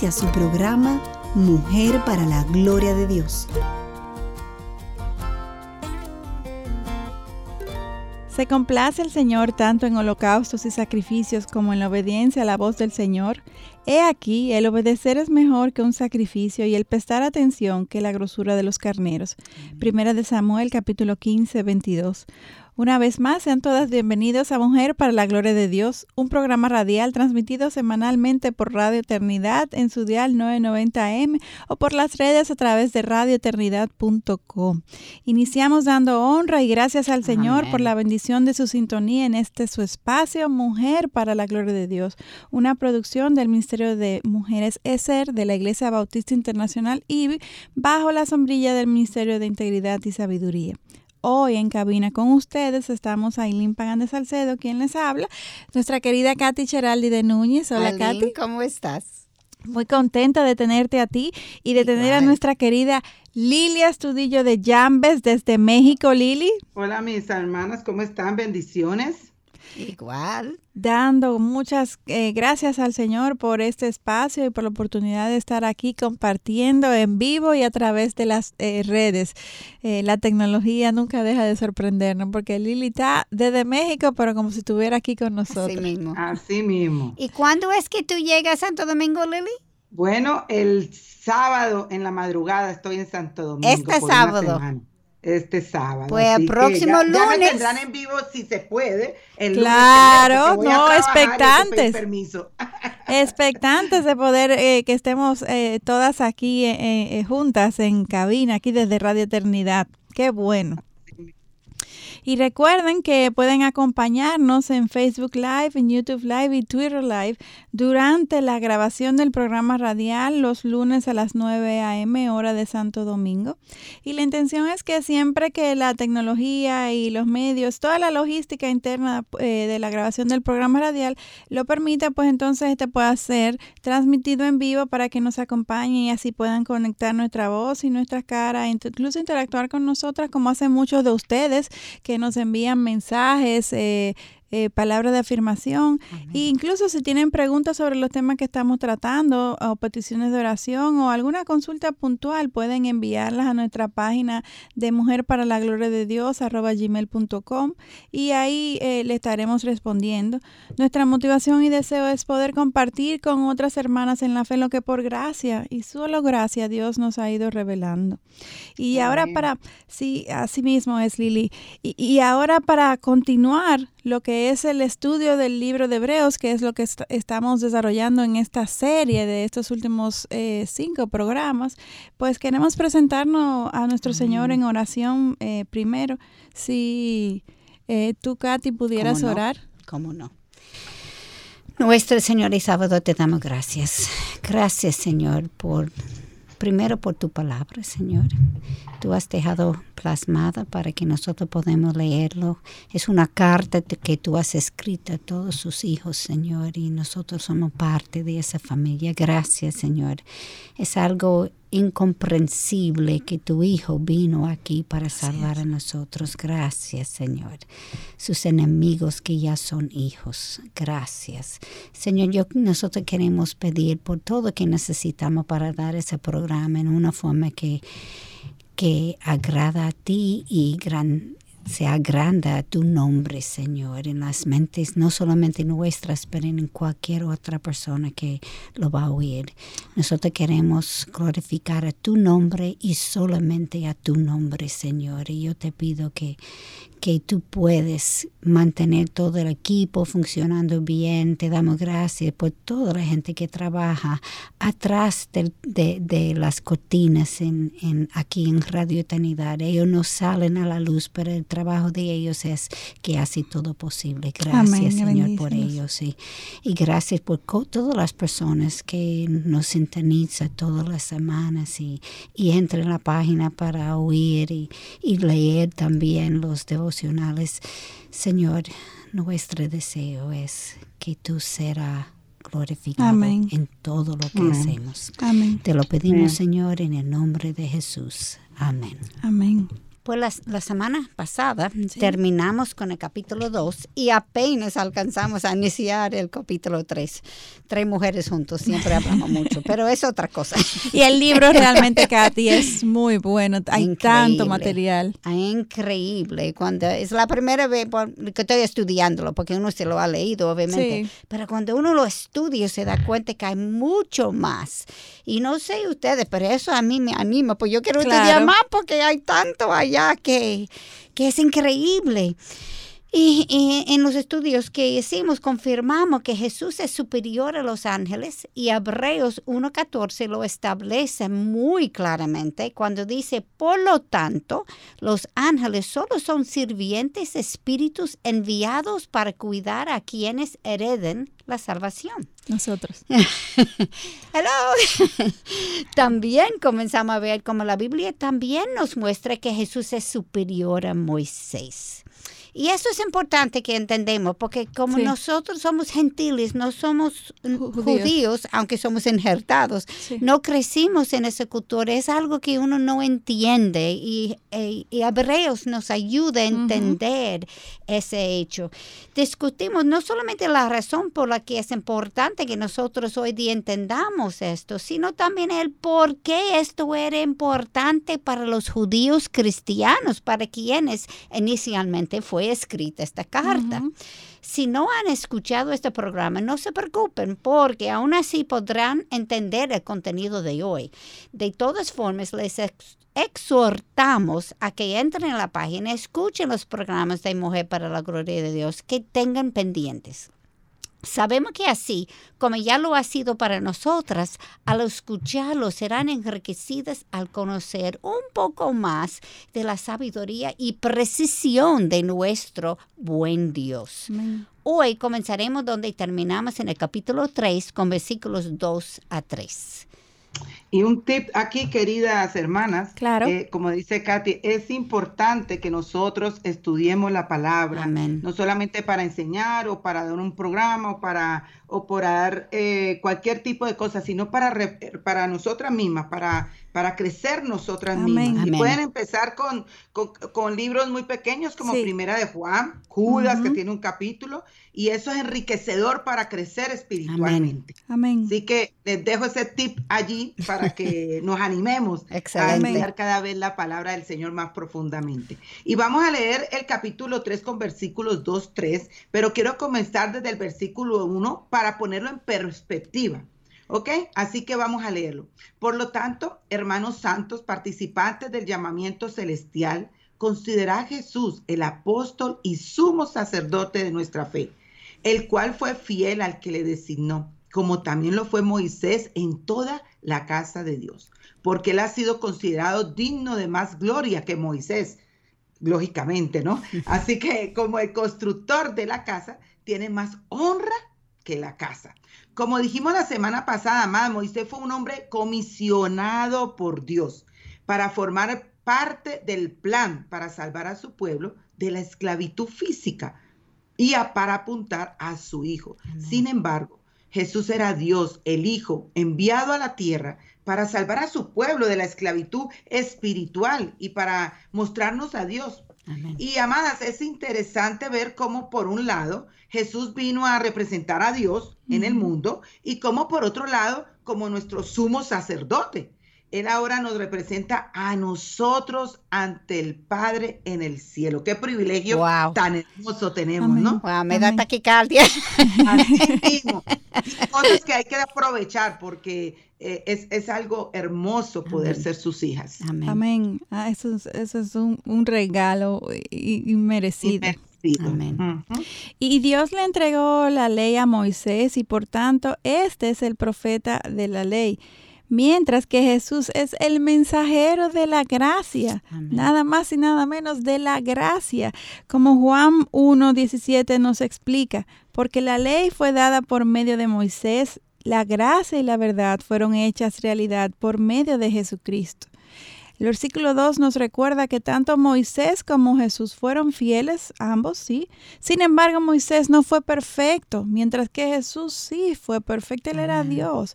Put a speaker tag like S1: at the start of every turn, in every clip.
S1: Inicia su programa Mujer para la Gloria de Dios.
S2: Se complace el Señor tanto en holocaustos y sacrificios como en la obediencia a la voz del Señor. He aquí, el obedecer es mejor que un sacrificio y el prestar atención que la grosura de los carneros. Primera de Samuel capítulo 15, 22. Una vez más, sean todas bienvenidos a Mujer para la Gloria de Dios, un programa radial transmitido semanalmente por Radio Eternidad en su dial 990M o por las redes a través de radioeternidad.com. Iniciamos dando honra y gracias al Señor por la bendición de su sintonía en este su espacio Mujer para la Gloria de Dios, una producción del Ministerio de Mujeres ESER de la Iglesia Bautista Internacional y bajo la sombrilla del Ministerio de Integridad y Sabiduría. Hoy en cabina con ustedes estamos Aileen Pagan de Salcedo, quien les habla, nuestra querida Katy Cheraldi de Núñez. Hola Katy.
S3: ¿Cómo estás?
S2: Muy contenta de tenerte a ti y de tener a nuestra querida Lilia Astudillo de Jambes desde México. Lili.
S4: Hola mis hermanas, ¿cómo están? Bendiciones.
S3: Igual.
S2: Dando muchas eh, gracias al Señor por este espacio y por la oportunidad de estar aquí compartiendo en vivo y a través de las eh, redes. Eh, la tecnología nunca deja de sorprendernos porque Lili está desde México, pero como si estuviera aquí con nosotros.
S3: Así mismo.
S4: Así mismo.
S3: ¿Y cuándo es que tú llegas a Santo Domingo, Lili?
S4: Bueno, el sábado en la madrugada estoy en Santo Domingo.
S3: Este sábado
S4: este sábado.
S3: Pues el próximo lunes. Ya
S4: me tendrán en vivo si se puede. El
S2: claro, no, expectantes. expectantes de poder eh, que estemos eh, todas aquí eh, juntas en cabina, aquí desde Radio Eternidad. Qué bueno. Y recuerden que pueden acompañarnos en Facebook Live, en YouTube Live y Twitter Live durante la grabación del programa radial los lunes a las 9 a.m. hora de Santo Domingo. Y la intención es que siempre que la tecnología y los medios, toda la logística interna eh, de la grabación del programa radial lo permita, pues entonces este pueda ser transmitido en vivo para que nos acompañen y así puedan conectar nuestra voz y nuestra cara, incluso interactuar con nosotras como hacen muchos de ustedes que nos envían mensajes, eh, eh, palabras de afirmación. E incluso si tienen preguntas sobre los temas que estamos tratando o peticiones de oración o alguna consulta puntual, pueden enviarlas a nuestra página de Mujer para la Gloria de Dios arroba gmail.com y ahí eh, le estaremos respondiendo. Nuestra motivación y deseo es poder compartir con otras hermanas en la fe lo que por gracia y solo gracia Dios nos ha ido revelando. Y ahora para, sí, así mismo es Lili. Y, y ahora para continuar lo que es el estudio del libro de Hebreos, que es lo que estamos desarrollando en esta serie de estos últimos eh, cinco programas, pues queremos presentarnos a nuestro Señor en oración eh, primero. Si eh, tú, Katy, pudieras orar.
S3: ¿Cómo no? Nuestro Señor y Sábado te damos gracias. Gracias, Señor, por primero por tu palabra, Señor. Tú has dejado plasmada para que nosotros podamos leerlo. Es una carta que tú has escrito a todos sus hijos, Señor, y nosotros somos parte de esa familia. Gracias, Señor. Es algo incomprensible que tu Hijo vino aquí para salvar a nosotros. Gracias, Señor. Sus enemigos que ya son hijos. Gracias. Señor, yo, nosotros queremos pedir por todo que necesitamos para dar ese programa en una forma que, que agrada a ti y gran, se agranda tu nombre, Señor, en las mentes, no solamente nuestras, pero en cualquier otra persona que lo va a oír. Nosotros queremos glorificar a tu nombre y solamente a tu nombre, Señor. Y yo te pido que, que tú puedes mantener todo el equipo funcionando bien. Te damos gracias por toda la gente que trabaja atrás de, de, las cortinas en, en, aquí en Radio Eternidad. Ellos no salen a la luz, pero el trabajo de ellos es que hace todo posible. Gracias, Señor, por ellos. Y, y gracias por todas las personas que nos sintonizan todas las semanas y, y entran en la página para oír y, y leer también los devocionales. Señor, nuestro deseo es que tú serás glorificado en todo lo que hacemos. Amén. Te lo pedimos, Señor, en el nombre de Jesús. Amén.
S2: Amén.
S3: Pues la, semana pasada terminamos con el capítulo 2 y apenas alcanzamos a iniciar el capítulo 3. Tres mujeres juntos, siempre hablamos mucho, pero es otra cosa.
S2: Y el libro realmente, Katy, es muy bueno. Hay tanto material.
S3: Ah, increíble. Cuando es la primera vez que estoy estudiándolo, porque uno se lo ha leído, obviamente. Pero cuando uno lo estudia, se da cuenta que hay mucho más. Y no sé ustedes, pero eso a mí me anima, pues yo quiero estudiar más porque hay tanto ahí ya que, es increíble. Y, en los estudios que hicimos confirmamos que Jesús es superior a los ángeles y Hebreos 1.14 lo establece muy claramente cuando dice, por lo tanto, los ángeles solo son sirvientes espíritus enviados para cuidar a quienes hereden la salvación.
S2: Nosotros.
S3: Hello. también comenzamos a ver como la Biblia también nos muestra que Jesús es superior a Moisés. Y eso es importante que entendemos, porque como nosotros somos gentiles, no somos judíos, aunque somos injertados, no crecimos en esa cultura, es algo que uno no entiende y, e, Hebreos nos ayuda a entender ese hecho. Discutimos no solamente la razón por la que es importante que nosotros hoy día entendamos esto, sino también el por qué esto era importante para los judíos cristianos, para quienes inicialmente fue escrita esta carta. Si no han escuchado este programa, no se preocupen porque aún así podrán entender el contenido de hoy. De todas formas, les exhortamos a que entren en la página, escuchen los programas de Mujer para la Gloria de Dios, que tengan pendientes. Sabemos que así, como ya lo ha sido para nosotras, al escucharlo serán enriquecidas al conocer un poco más de la sabiduría y precisión de nuestro buen Dios. Hoy comenzaremos donde terminamos en el capítulo 3 con versículos 2 a 3.
S4: Y un tip aquí, queridas hermanas,
S2: claro.
S4: Eh, como dice Katy, es importante que nosotros estudiemos la palabra, no solamente para enseñar o para dar un programa o para o por dar eh, cualquier tipo de cosa, sino para, para nosotras mismas, para, para crecer nosotras mismas. Y pueden empezar con, con, libros muy pequeños como Primera de Juan, Judas, que tiene un capítulo, y eso es enriquecedor para crecer espiritualmente.
S2: Amén.
S4: Así que les dejo ese tip allí para que nos animemos a estudiar cada vez la palabra del Señor más profundamente. Y vamos a leer el capítulo 3 con versículos 2, 3, pero quiero comenzar desde el versículo 1 para para ponerlo en perspectiva. ¿Ok? Así que vamos a leerlo. Por lo tanto, hermanos santos, participantes del llamamiento celestial, considera a Jesús el apóstol y sumo sacerdote de nuestra fe, el cual fue fiel al que le designó, como también lo fue Moisés en toda la casa de Dios, porque él ha sido considerado digno de más gloria que Moisés, lógicamente, ¿no? Así que como el constructor de la casa, tiene más honra que la casa. Como dijimos la semana pasada, amada, Moisés fue un hombre comisionado por Dios para formar parte del plan para salvar a su pueblo de la esclavitud física y para apuntar a su hijo. Sin embargo, Jesús era Dios, el Hijo, enviado a la tierra para salvar a su pueblo de la esclavitud espiritual y para mostrarnos a Dios. Y amadas, es interesante ver cómo por un lado Jesús vino a representar a Dios en el mundo y como por otro lado como nuestro sumo sacerdote. Él ahora nos representa a nosotros ante el Padre en el cielo. Qué privilegio tan hermoso tenemos, ¿no?
S3: me da taquicardia.
S4: Así mismo. cosas que hay que aprovechar porque eh, es, algo hermoso poder ser sus hijas.
S2: Amén. Ah, eso, es, un, regalo inmerecido.
S3: Amén.
S2: Y Dios le entregó la ley a Moisés y por tanto este es el profeta de la ley mientras que Jesús es el mensajero de la gracia, nada más y nada menos de la gracia, como Juan 1.17 nos explica, porque la ley fue dada por medio de Moisés, la gracia y la verdad fueron hechas realidad por medio de Jesucristo. El versículo 2 nos recuerda que tanto Moisés como Jesús fueron fieles, ambos sí. Sin embargo, Moisés no fue perfecto, mientras que Jesús sí fue perfecto, él era Dios.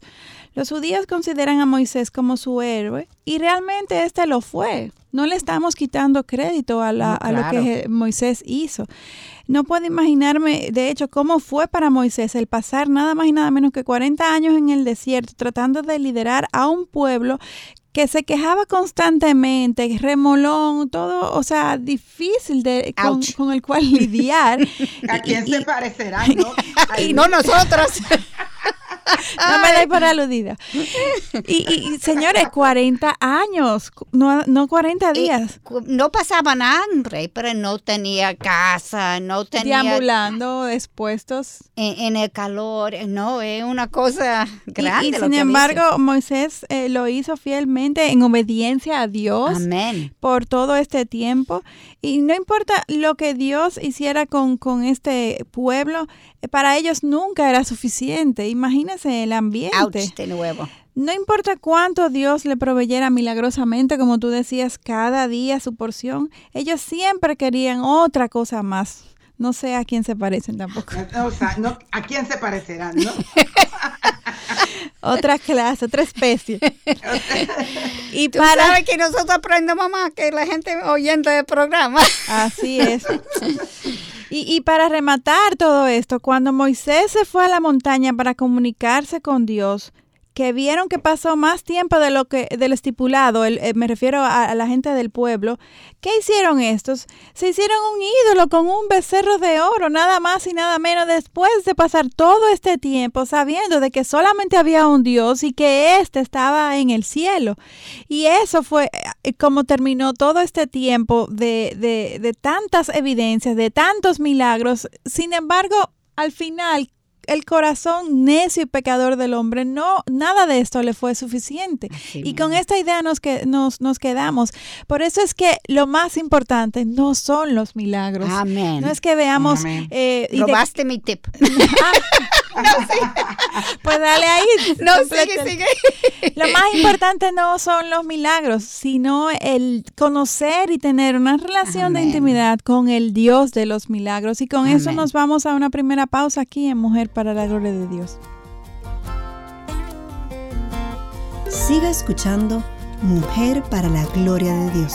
S2: Los judíos consideran a Moisés como su héroe y realmente este lo fue. No le estamos quitando crédito a, lo que Moisés hizo. No puedo imaginarme, de hecho, cómo fue para Moisés el pasar nada más y nada menos que 40 años en el desierto tratando de liderar a un pueblo que se quejaba constantemente, remolón, todo, o sea, difícil de con, el cual lidiar.
S4: ¿A quién se parecerán, no?
S3: y no nosotros.
S2: no me dais por aludida. Y, señores, 40 años, no, no 40 días.
S3: no pasaban hambre, pero no tenía casa, no tenía...
S2: Deambulando, expuestos.
S3: En, el calor, no, es una cosa grande.
S2: Y, sin embargo, Moisés eh, lo hizo fielmente en obediencia a Dios.
S3: Amén.
S2: Por todo este tiempo. Y no importa lo que Dios hiciera con, con este pueblo, para ellos nunca era suficiente. Imagínense el ambiente.
S3: de nuevo.
S2: No importa cuánto Dios le proveyera milagrosamente, como tú decías, cada día su porción, ellos siempre querían otra cosa más. No sé a quién se parecen tampoco.
S4: O sea, no, ¿a quién se parecerán, no?
S2: otra clase, otra especie.
S3: y ¿Tú para sabes que nosotros aprendemos más que la gente oyendo el programa.
S2: Así es. Y, para rematar todo esto, cuando Moisés se fue a la montaña para comunicarse con Dios, que vieron que pasó más tiempo de lo que del estipulado, eh, me refiero a, la gente del pueblo, ¿qué hicieron estos? Se hicieron un ídolo con un becerro de oro, nada más y nada menos, después de pasar todo este tiempo sabiendo de que solamente había un Dios y que éste estaba en el cielo. Y eso fue eh, como terminó todo este tiempo de, de, de tantas evidencias, de tantos milagros. Sin embargo, al final, el corazón necio y pecador del hombre, no, nada de esto le fue suficiente. y con esta idea nos, que, nos, nos quedamos. Por eso es que lo más importante no son los milagros.
S3: Amén.
S2: No es que veamos...
S3: Eh, Robaste mi tip.
S2: Pues dale ahí.
S3: No, sigue, sigue.
S2: Lo más importante no son los milagros, sino el conocer y tener una relación de intimidad con el Dios de los milagros. Y con eso nos vamos a una primera pausa aquí en Mujer para la Gloria de Dios.
S1: Siga escuchando Mujer para la Gloria de Dios.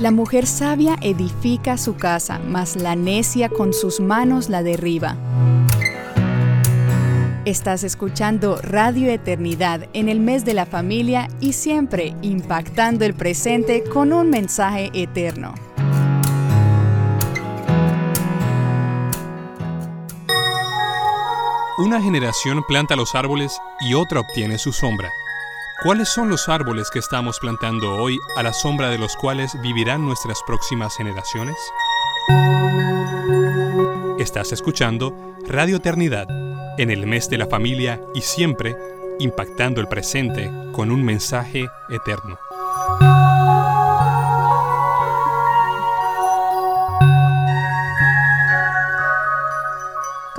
S5: La mujer sabia edifica su casa, mas la necia con sus manos la derriba. Estás escuchando Radio Eternidad en el mes de la familia y siempre impactando el presente con un mensaje eterno.
S6: Una generación planta los árboles y otra obtiene su sombra. ¿Cuáles son los árboles que estamos plantando hoy a la sombra de los cuales vivirán nuestras próximas generaciones? Estás escuchando Radio Eternidad en el mes de la familia y siempre impactando el presente con un mensaje eterno.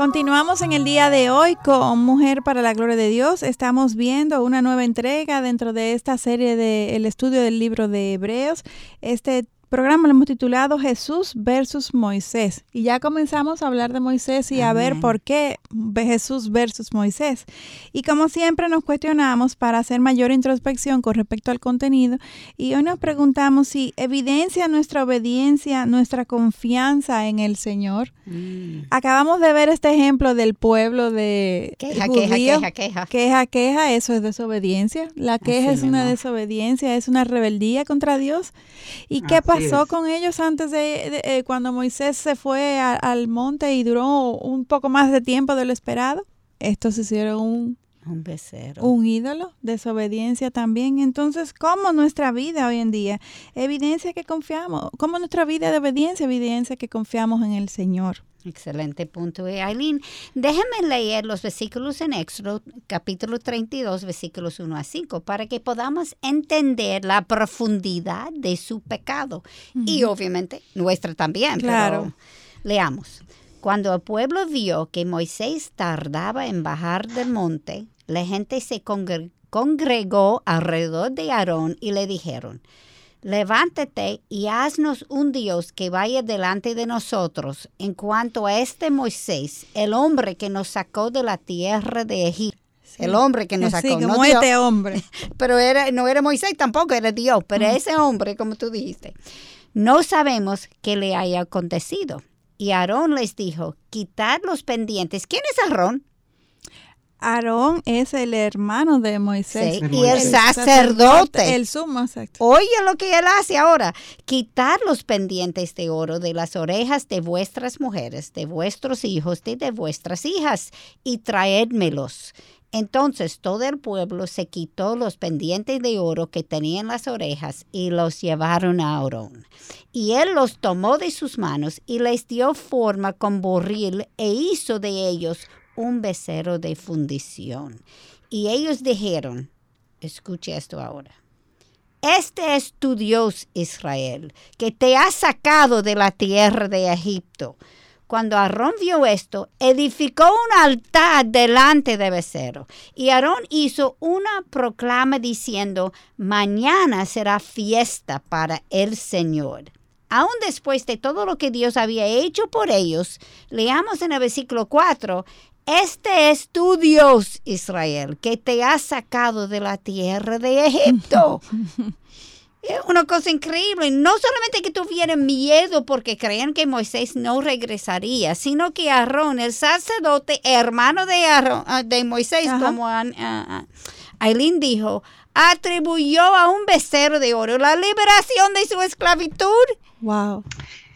S2: Continuamos en el día de hoy con Mujer para la Gloria de Dios. Estamos viendo una nueva entrega dentro de esta serie del estudio del libro de Hebreos. Este programa lo hemos titulado Jesús versus Moisés. Y ya comenzamos a hablar de Moisés y a ver por qué Jesús versus Moisés. Y como siempre nos cuestionamos para hacer mayor introspección con respecto al contenido. Y hoy nos preguntamos si evidencia nuestra obediencia, nuestra confianza en el Señor. Mm. Acabamos de ver este ejemplo del pueblo de
S3: queja, queja, queja, queja.
S2: Queja, queja, eso es desobediencia. La queja es una desobediencia, es una rebeldía contra Dios. ¿Y qué pasó con ellos antes de, eh, cuando Moisés se fue al monte y duró un poco más de tiempo de lo esperado? Estos hicieron un,
S3: un becerro.
S2: Un ídolo, desobediencia también. Entonces, ¿cómo nuestra vida hoy en día? Evidencia que confiamos. ¿Cómo nuestra vida de obediencia? Evidencia que confiamos en el Señor.
S3: Excelente punto. Y Aileen, déjeme leer los versículos en Éxodo, capítulo 32, versículos 1 a 5, para que podamos entender la profundidad de su pecado. Y obviamente nuestra también. Claro. leamos. Cuando el pueblo vio que Moisés tardaba en bajar del monte, la gente se congregó alrededor de Aarón y le dijeron, levántate y haznos un Dios que vaya delante de nosotros en cuanto a este Moisés, el hombre que nos sacó de la tierra de Egipto. El hombre que nos sacó.
S2: no este hombre.
S3: Pero era, no era Moisés tampoco, era Dios. Pero ese hombre, como tú dijiste, no sabemos qué le haya acontecido. Y Aarón les dijo, quitad los pendientes. ¿Quién es Aarón?
S2: Aarón es el hermano de Moisés.
S3: y el, sacerdote.
S2: El sumo
S3: Oye lo que él hace ahora. Quitar los pendientes de oro de las orejas de vuestras mujeres, de vuestros hijos y de vuestras hijas, y traédmelos. Entonces todo el pueblo se quitó los pendientes de oro que tenían las orejas y los llevaron a Aarón. Y él los tomó de sus manos y les dio forma con borril e hizo de ellos un becerro de fundición. Y ellos dijeron, escuche esto ahora, este es tu Dios Israel, que te ha sacado de la tierra de Egipto. Cuando Aarón vio esto, edificó un altar delante de becerro. Y Aarón hizo una proclama diciendo, mañana será fiesta para el Señor. Aún después de todo lo que Dios había hecho por ellos, leamos en el versículo 4, este es tu Dios, Israel, que te ha sacado de la tierra de Egipto. es una cosa increíble. No solamente que tuvieran miedo porque creían que Moisés no regresaría, sino que Aarón, el sacerdote, hermano de, ah, de Moisés, como Aileen dijo, atribuyó a un becerro de oro la liberación de su esclavitud.
S2: Wow.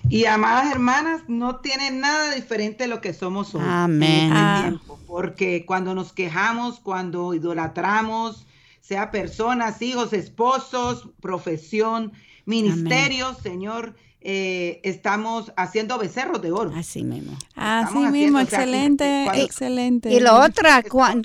S4: Y amadas hermanas, no tiene nada diferente de lo que somos hoy.
S3: Amén. Este
S4: ah. porque cuando nos quejamos, cuando idolatramos, sea personas, hijos, esposos, profesión, ministerio, Señor, eh, estamos haciendo becerros de oro.
S3: Así mismo.
S2: Así mismo, excelente, excelente.
S3: Y lo otro,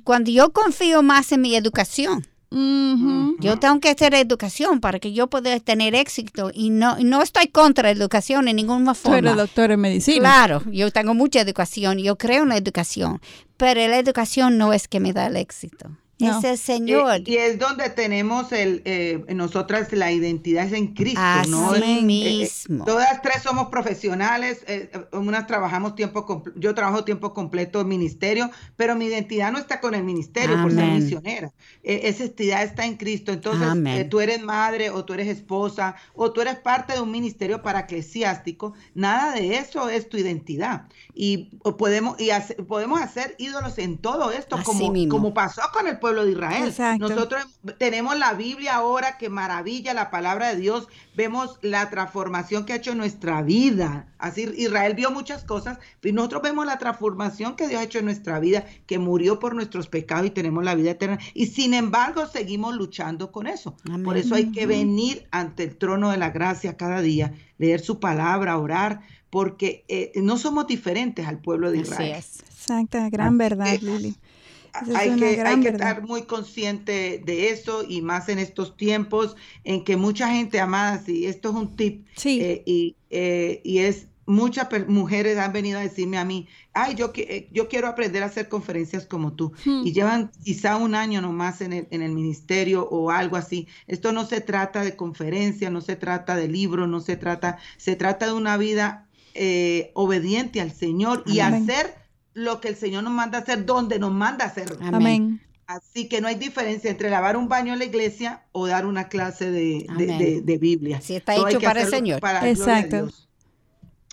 S3: cuando yo confío más en mi educación, yo tengo que hacer educación para que yo pueda tener éxito y no, no estoy contra la educación en ninguna forma.
S2: Eres doctor en medicina.
S3: Claro, yo tengo mucha educación, yo creo en la educación, pero la educación no es que me da el éxito. Es el Señor.
S4: Y, es donde tenemos el, eh, nosotras la identidad es en Cristo,
S3: Así
S4: ¿no?
S3: mismo.
S4: todas tres somos profesionales, eh, unas trabajamos tiempo, yo trabajo tiempo completo en ministerio, pero mi identidad no está con el ministerio por ser misionera. E, esa identidad está en Cristo. Entonces, eh, tú eres madre o tú eres esposa o tú eres parte de un ministerio para eclesiástico, nada de eso es tu identidad. Y podemos, y podemos hacer ídolos en todo esto, como, como pasó con el pueblo de Israel. Nosotros tenemos la Biblia ahora que maravilla la palabra de Dios, vemos la transformación que ha hecho en nuestra vida. Así Israel vio muchas cosas, y nosotros vemos la transformación que Dios ha hecho en nuestra vida, que murió por nuestros pecados y tenemos la vida eterna. Y sin embargo seguimos luchando con eso. Por eso hay que venir ante el trono de la gracia cada día, leer su palabra, orar, porque eh, no somos diferentes al pueblo de Israel.
S2: Exacta, gran verdad, Lili
S4: hay que, hay que estar muy consciente de eso y más en estos tiempos en que mucha gente amada, si esto es un tip,
S2: sí.
S4: Eh, y, eh, y es muchas mujeres han venido a decirme a mí, ay, yo, eh, yo quiero aprender a hacer conferencias como tú. Hmm. Y llevan quizá un año nomás en el, en el ministerio o algo así. Esto no se trata de conferencia, no se trata de libro, no se trata, se trata de una vida eh, obediente al Señor y hacer lo que el Señor nos manda hacer, donde nos manda hacer.
S2: Amén.
S4: Así que no hay diferencia entre lavar un baño en la iglesia o dar una clase de, de, Biblia.
S3: Si está hecho para el Señor.
S2: Exacto.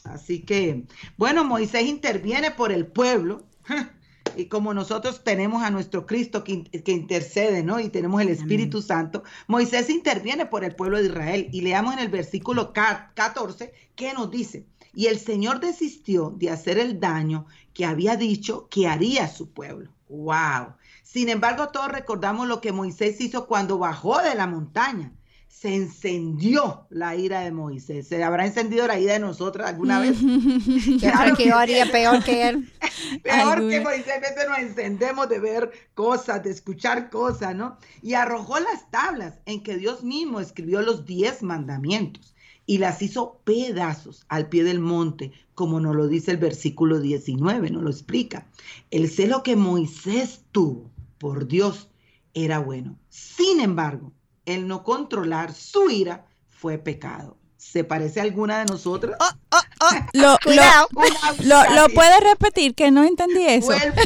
S4: Así que, bueno, Moisés interviene por el pueblo. Y como nosotros tenemos a nuestro Cristo que, que intercede, ¿no? Y tenemos el Espíritu Santo, Moisés interviene por el pueblo de Israel. Y leamos en el versículo 14, ¿qué nos dice? Y el Señor desistió de hacer el daño que había dicho que haría a su pueblo. ¡Wow! Sin embargo, todos recordamos lo que Moisés hizo cuando bajó de la montaña se encendió la ira de Moisés. ¿Se habrá encendido la ira de nosotros alguna vez?
S3: claro que yo haría peor que él.
S4: peor que Moisés, a veces nos encendemos de ver cosas, de escuchar cosas, ¿no? Y arrojó las tablas en que Dios mismo escribió los diez mandamientos y las hizo pedazos al pie del monte, como nos lo dice el versículo 19, nos lo explica. El celo que Moisés tuvo por Dios era bueno. Sin embargo, el no controlar su ira fue pecado. ¿Se parece a alguna de nosotras?
S2: Oh, oh, oh. Lo, lo, lo, puedes repetir, que no entendí eso.
S4: Vuelvo,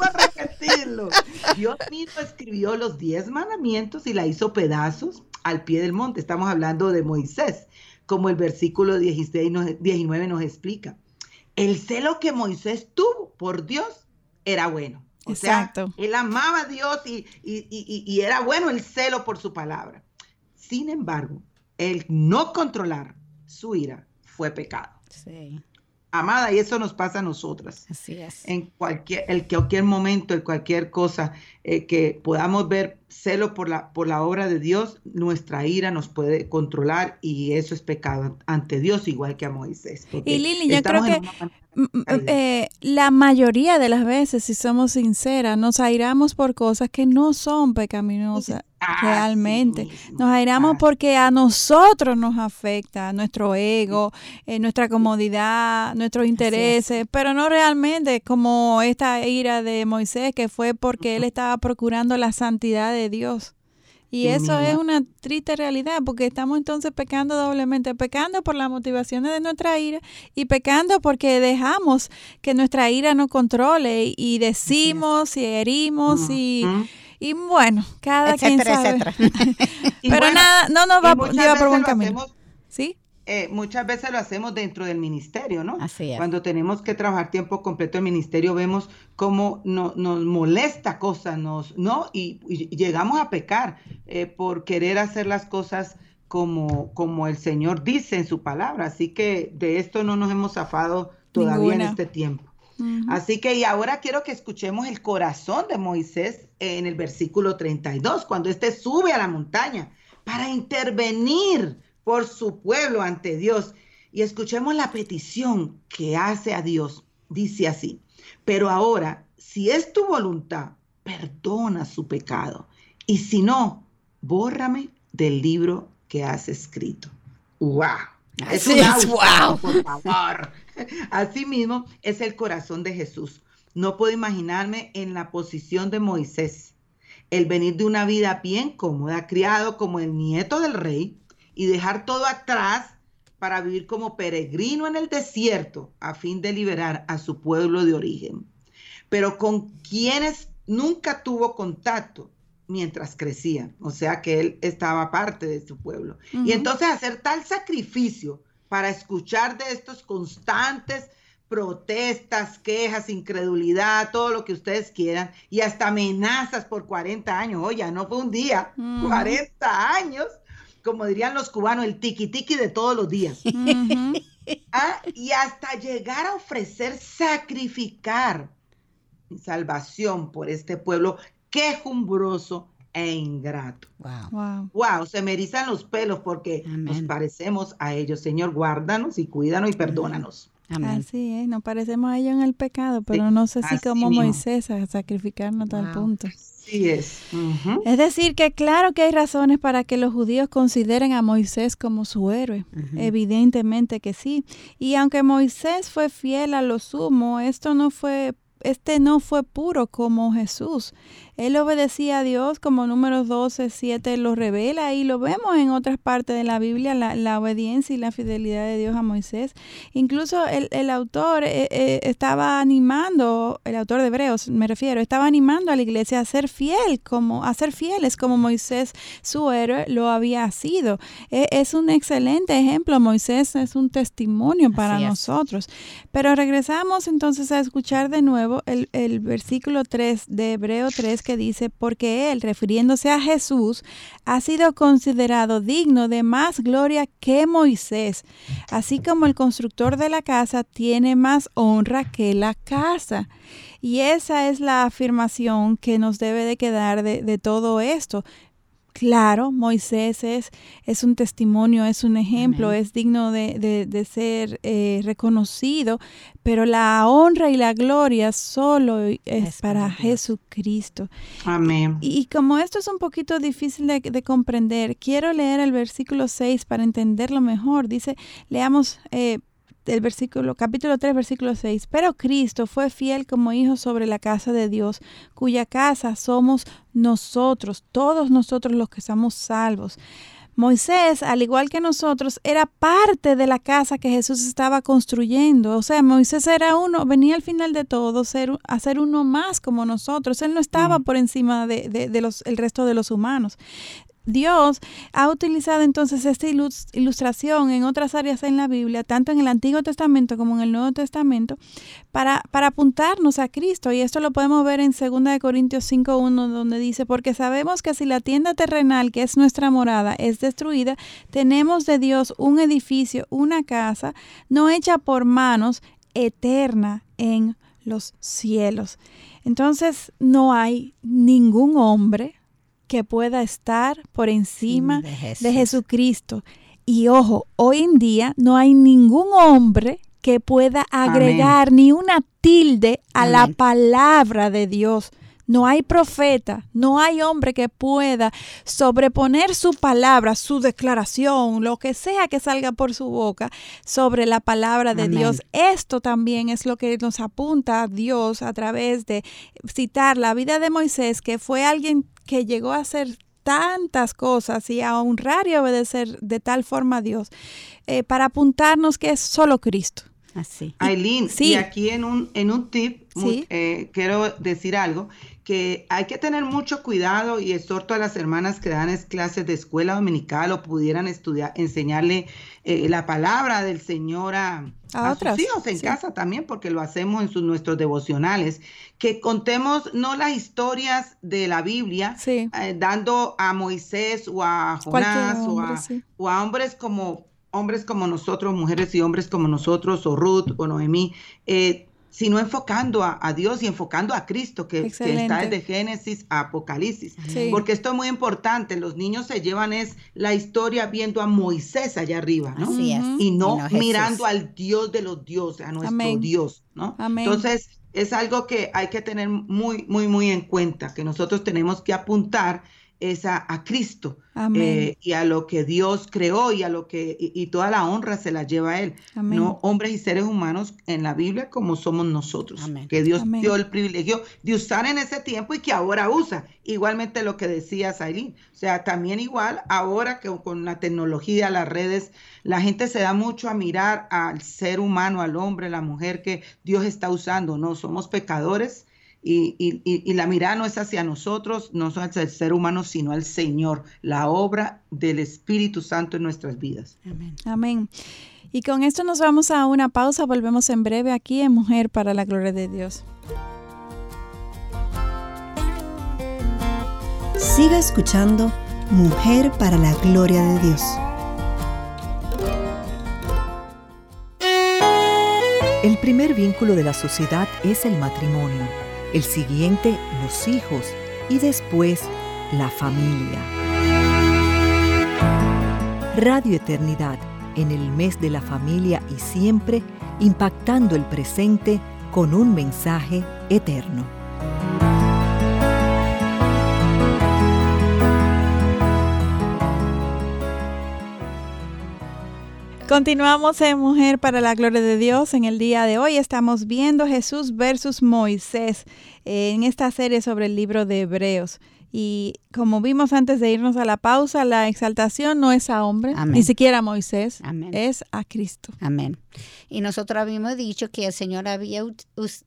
S4: a repetirlo. Dios mismo escribió los diez mandamientos y la hizo pedazos al pie del monte. Estamos hablando de Moisés, como el versículo 16 19 nos explica. El celo que Moisés tuvo por Dios era bueno. Exacto. él amaba a Dios y, y, era bueno el celo por su palabra. Sin embargo, el no controlar su ira fue pecado. Sí. Amada, y eso nos pasa a nosotras.
S3: Así es.
S4: En cualquier, el cualquier momento, en cualquier cosa eh, que podamos ver celo por la, por la obra de Dios, nuestra ira nos puede controlar y eso es pecado ante Dios, igual que a Moisés.
S2: Y Lili, yo creo que eh, la mayoría de las veces, si somos sinceras, nos airamos por cosas que no son pecaminosas realmente. Nos airamos porque a nosotros nos afecta nuestro ego, eh, nuestra comodidad, nuestros intereses, pero no realmente como esta ira de Moisés que fue porque él estaba procurando la santidad de Dios. Y eso es una triste realidad porque estamos entonces pecando doblemente, pecando por las motivaciones de nuestra ira y pecando porque dejamos que nuestra ira nos controle y decimos y herimos y, y bueno, cada quien sabe. Pero nada, no nos va a llevar por buen camino.
S4: Eh, muchas veces lo hacemos dentro del ministerio, ¿no?
S3: Así es.
S4: Cuando tenemos que trabajar tiempo completo en ministerio, vemos cómo nos molesta cosas, nos, ¿no? Y, llegamos a pecar eh, por querer hacer las cosas como, como el Señor dice en su palabra. Así que de esto no nos hemos zafado todavía en este tiempo. Así que y ahora quiero que escuchemos el corazón de Moisés en el versículo 32, cuando éste sube a la montaña para intervenir por su pueblo ante Dios. Y escuchemos la petición que hace a Dios. Dice así, pero ahora, si es tu voluntad, perdona su pecado. Y si no, bórrame del libro que has escrito. ¡Wow!
S3: Es un wow.
S4: por favor. Así mismo es el corazón de Jesús. No puedo imaginarme en la posición de Moisés, el venir de una vida bien cómoda, criado como el nieto del rey, y dejar todo atrás para vivir como peregrino en el desierto a fin de liberar a su pueblo de origen, pero con quienes nunca tuvo contacto mientras crecía, o sea que él estaba parte de su pueblo. Y entonces hacer tal sacrificio para escuchar de estos constantes protestas, quejas, incredulidad, todo lo que ustedes quieran, y hasta amenazas por 40 años, oye, no fue un día, 40 años, como dirían los cubanos, el tiki tiki de todos los días. Ah, y hasta llegar a ofrecer sacrificar salvación por este pueblo quejumbroso e ingrato. Wow. wow. se me erizan los pelos porque nos parecemos a ellos. Señor, guárdanos y cuídanos y perdónanos.
S2: Así es, nos parecemos a ellos en el pecado, pero no sé si como Moisés a sacrificarnos a tal punto.
S4: Así es.
S2: Es decir, que claro que hay razones para que los judíos consideren a Moisés como su héroe. Evidentemente que sí. Y aunque Moisés fue fiel a lo sumo, esto no fue este no fue puro como Jesús. Él obedecía a Dios como números 12, 7 lo revela y lo vemos en otras partes de la Biblia, la, obediencia y la fidelidad de Dios a Moisés. Incluso el, autor eh, eh, estaba animando, el autor de Hebreos me refiero, estaba animando a la iglesia a ser fiel, como, a ser fieles como Moisés, su héroe, lo había sido. E, es un excelente ejemplo, Moisés es un testimonio para nosotros. Pero regresamos entonces a escuchar de nuevo el, el versículo 3 de Hebreo 3 que dice, porque él, refiriéndose a Jesús, ha sido considerado digno de más gloria que Moisés, así como el constructor de la casa tiene más honra que la casa. Y esa es la afirmación que nos debe de quedar de, de todo esto. Claro, Moisés es, es un testimonio, es un ejemplo, es digno de, ser eh, reconocido, pero la honra y la gloria solo es, para Jesucristo.
S4: Amén.
S2: Y, como esto es un poquito difícil de, de, comprender, quiero leer el versículo 6 para entenderlo mejor. Dice, leamos eh, el versículo, capítulo 3, versículo 6. Pero Cristo fue fiel como hijo sobre la casa de Dios, cuya casa somos nosotros, todos nosotros los que somos salvos. Moisés, al igual que nosotros, era parte de la casa que Jesús estaba construyendo. O sea, Moisés era uno, venía al final de todo ser, a ser uno más como nosotros. Él no estaba mm. por encima de, de, los, el resto de los humanos. Dios ha utilizado entonces esta ilustración en otras áreas en la Biblia, tanto en el Antiguo Testamento como en el Nuevo Testamento, para, para apuntarnos a Cristo. Y esto lo podemos ver en 2 Corintios 5.1, donde dice, porque sabemos que si la tienda terrenal, que es nuestra morada, es destruida, tenemos de Dios un edificio, una casa, no hecha por manos, eterna en los cielos. Entonces no hay ningún hombre, que pueda estar por encima de, Jesucristo. Y ojo, hoy en día no hay ningún hombre que pueda agregar ni una tilde a la palabra de Dios. No hay profeta, no hay hombre que pueda sobreponer su palabra, su declaración, lo que sea que salga por su boca sobre la palabra de Dios. Esto también es lo que nos apunta a Dios a través de citar la vida de Moisés, que fue alguien que llegó a hacer tantas cosas y a honrar y obedecer de tal forma a Dios, eh, para apuntarnos que es solo Cristo.
S3: Así.
S4: Aileen, sí. y aquí en un, en un tip eh, quiero decir algo, que hay que tener mucho cuidado y exhorto a las hermanas que dan clases de escuela dominical o pudieran estudiar, enseñarle eh, la palabra del Señor a, a, sus hijos en casa también, porque lo hacemos en sus, nuestros devocionales, que contemos no las historias de la Biblia, eh, dando a Moisés o a Jonás o, a, hombres como hombres como nosotros, mujeres y hombres como nosotros, o Ruth o Noemí, eh, sino enfocando a, Dios y enfocando a Cristo, que, está desde Génesis a Apocalipsis. Porque esto es muy importante, los niños se llevan es la historia viendo a Moisés allá arriba, ¿no? Y no, mirando al Dios de los dioses, a nuestro Dios, ¿no? Entonces, es algo que hay que tener muy, muy, muy en cuenta, que nosotros tenemos que apuntar es a, Cristo eh, y a lo que Dios creó y a lo que y, toda la honra se la lleva a él, no hombres y seres humanos en la Biblia como somos nosotros, que Dios dio el privilegio de usar en ese tiempo y que ahora usa. Igualmente lo que decía Sailín, o sea, también igual ahora que con la tecnología, las redes, la gente se da mucho a mirar al ser humano, al hombre, la mujer que Dios está usando, no somos pecadores y, la mirada no es hacia nosotros, no hacia el ser humano, sino al Señor, la obra del Espíritu Santo en nuestras vidas.
S2: Amén. Amén. Y con esto nos vamos a una pausa, volvemos en breve aquí en Mujer para la Gloria de Dios.
S1: Siga escuchando Mujer para la Gloria de Dios.
S7: El primer vínculo de la sociedad es el matrimonio el siguiente los hijos y después la familia. Radio Eternidad, en el mes de la familia y siempre impactando el presente con un mensaje eterno.
S2: Continuamos en Mujer para la Gloria de Dios. En el día de hoy estamos viendo Jesús versus Moisés en esta serie sobre el libro de Hebreos. Y como vimos antes de irnos a la pausa, la exaltación no es a hombre, ni siquiera a Moisés, es a Cristo.
S3: Amén. Y nosotros habíamos dicho que el Señor había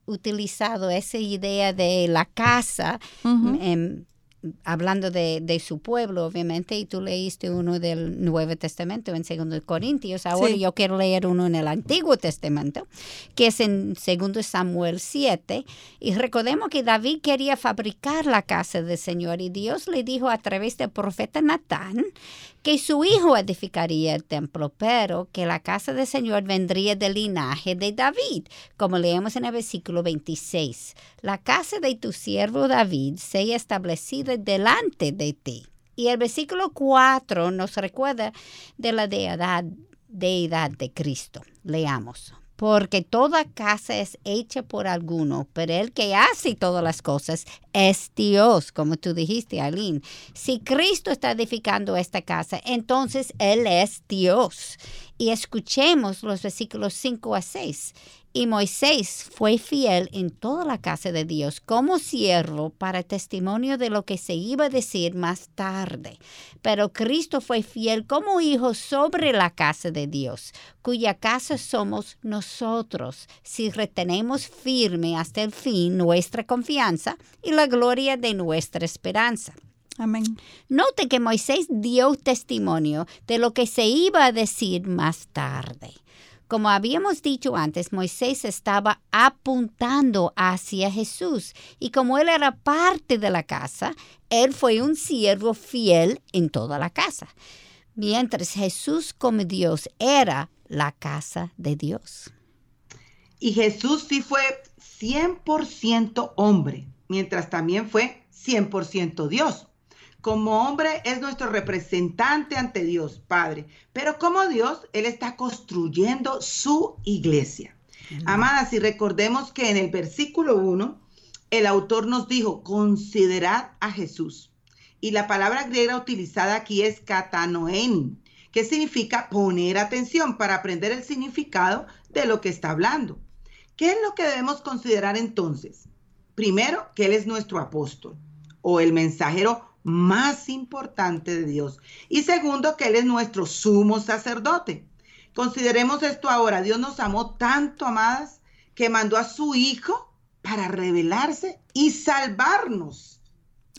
S3: utilizado esa idea de la casa hablando de, de, su pueblo, obviamente, y tú leíste uno del Nuevo Testamento en Segundo Corintios. Ahora yo quiero leer uno en el Antiguo Testamento, que es en Segundo Samuel 7. Y recordemos que David quería fabricar la casa del Señor y Dios le dijo a través del profeta Natán que su hijo edificaría el templo, pero que la casa del Señor vendría del linaje de David, como leemos en el versículo 26. La casa de tu siervo David sea establecida delante de ti. Y el versículo 4 nos recuerda de la deidad, deidad de Cristo. Leamos porque toda casa es hecha por alguno, pero el que hace todas las cosas es Dios, como tú dijiste, Aline. Si Cristo está edificando esta casa, entonces Él es Dios. Y escuchemos los versículos 5 a 6. Y Moisés fue fiel en toda la casa de Dios como siervo para testimonio de lo que se iba a decir más tarde. Pero Cristo fue fiel como hijo sobre la casa de Dios, cuya casa somos nosotros, si retenemos firme hasta el fin nuestra confianza y la gloria de nuestra esperanza.
S2: Amén.
S3: Note que Moisés dio testimonio de lo que se iba a decir más tarde. Como habíamos dicho antes, Moisés estaba apuntando hacia Jesús y como él era parte de la casa, él fue un siervo fiel en toda la casa. Mientras Jesús como Dios era la casa de Dios.
S4: Y Jesús sí fue 100% hombre, mientras también fue 100% Dios como hombre es nuestro representante ante Dios, Padre, pero como Dios, Él está construyendo su iglesia. Amadas, y recordemos que en el versículo 1, el autor nos dijo, considerad a Jesús. Y la palabra griega utilizada aquí es katanoen, que significa poner atención para aprender el significado de lo que está hablando. ¿Qué es lo que debemos considerar entonces? Primero, que Él es nuestro apóstol o el mensajero más importante de Dios. Y segundo, que Él es nuestro sumo sacerdote. Consideremos esto ahora. Dios nos amó tanto, amadas, que mandó a su Hijo para revelarse y salvarnos.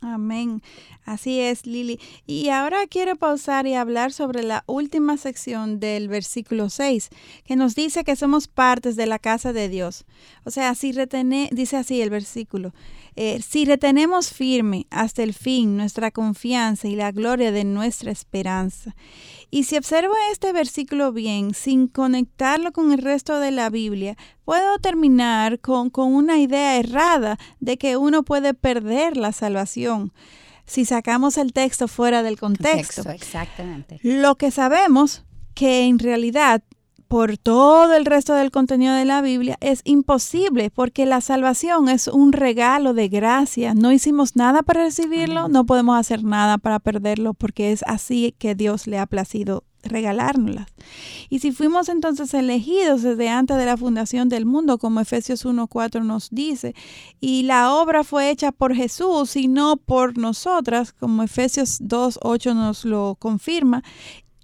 S2: Amén. Así es, Lili. Y ahora quiero pausar y hablar sobre la última sección del versículo 6, que nos dice que somos partes de la casa de Dios. O sea, si retene, dice así el versículo, eh, si retenemos firme hasta el fin nuestra confianza y la gloria de nuestra esperanza. Y si observo este versículo bien, sin conectarlo con el resto de la Biblia, puedo terminar con, con una idea errada de que uno puede perder la salvación si sacamos el texto fuera del contexto.
S3: contexto exactamente.
S2: Lo que sabemos que en realidad por todo el resto del contenido de la Biblia es imposible porque la salvación es un regalo de gracia. No hicimos nada para recibirlo, no podemos hacer nada para perderlo porque es así que Dios le ha placido regalárnoslas. Y si fuimos entonces elegidos desde antes de la fundación del mundo, como Efesios 1.4 nos dice, y la obra fue hecha por Jesús y no por nosotras, como Efesios 2.8 nos lo confirma,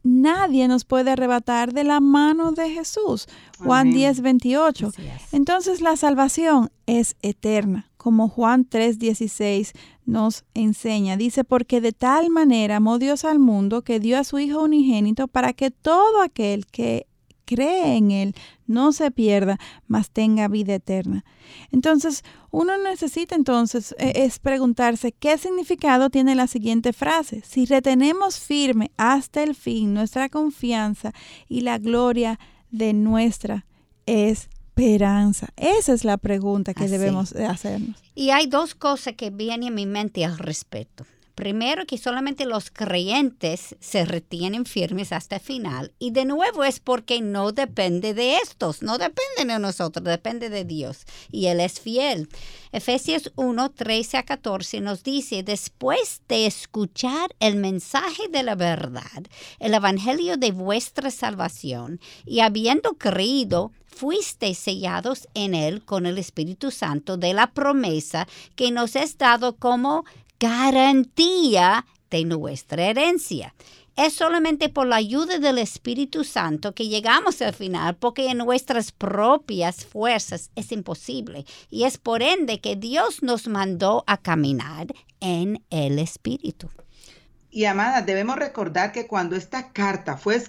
S2: nadie nos puede arrebatar de la mano de Jesús. Juan 10, 28. Entonces la salvación es eterna, como Juan 3, 16 nos enseña. Dice, porque de tal manera amó Dios al mundo que dio a su Hijo unigénito para que todo aquel que cree en Él no se pierda, mas tenga vida eterna. Entonces, uno necesita entonces e, es preguntarse qué significado tiene la siguiente frase. Si retenemos firme hasta el fin nuestra confianza y la gloria de nuestra esperanza. Esa es la pregunta que debemos hacernos.
S3: Y hay dos cosas que vienen a mi mente al respecto. Primero que solamente los creyentes se retienen firmes hasta el final. Y de nuevo es porque no depende de estos, no depende de nosotros, depende de Dios. Y Él es fiel. Efesios 1, 13 a 14 nos dice, después de escuchar el mensaje de la verdad, el evangelio de vuestra salvación, y habiendo creído, fuiste sellados en él con el Espíritu Santo de la promesa que nos es dado como garantía de nuestra herencia. Es solamente por la ayuda del Espíritu Santo que llegamos al final, porque en nuestras propias fuerzas es imposible. Y es por ende que Dios nos mandó a caminar en el Espíritu.
S4: Y amada, debemos recordar que cuando esta carta fue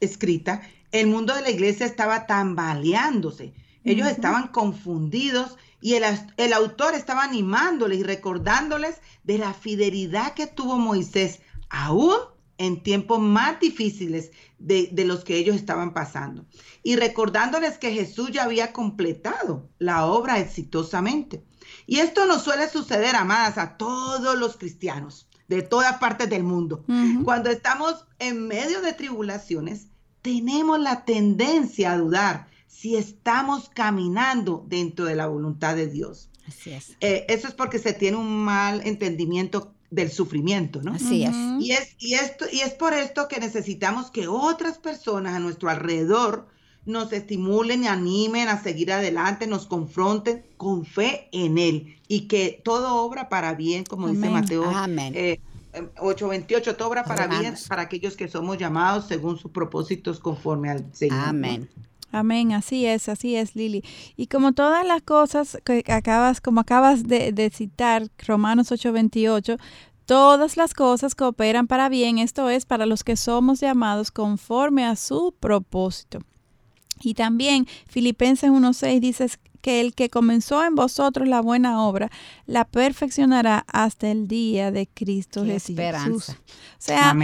S4: escrita, el mundo de la iglesia estaba tambaleándose. Ellos estaban confundidos y el, el, autor estaba animándoles y recordándoles de la fidelidad que tuvo Moisés, aún en tiempos más difíciles de, de, los que ellos estaban pasando. Y recordándoles que Jesús ya había completado la obra exitosamente. Y esto nos suele suceder, amadas, a todos los cristianos de todas partes del mundo. Cuando estamos en medio de tribulaciones, tenemos la tendencia a dudar si estamos caminando dentro de la voluntad de Dios.
S3: Así es.
S4: Eh, eso es porque se tiene un mal entendimiento del sufrimiento, ¿no?
S3: Así es.
S4: Y es, y esto, y es por esto que necesitamos que otras personas a nuestro alrededor nos estimulen y animen a seguir adelante, nos confronten con fe en Él y que todo obra para bien, como dice Mateo
S3: Amén.
S4: Eh, 8:28, todo obra para bien para aquellos que somos llamados según sus propósitos conforme al Señor.
S3: Amén.
S2: Amén, así es, así es, Lili. Y como todas las cosas que acabas, como acabas de, de citar, Romanos 8:28, todas las cosas cooperan para bien, esto es, para los que somos llamados conforme a su propósito. Y también Filipenses 1.6 dice que el que comenzó en vosotros la buena obra, la perfeccionará hasta el día de Cristo Jesús.
S3: Esperanza.
S2: O sea,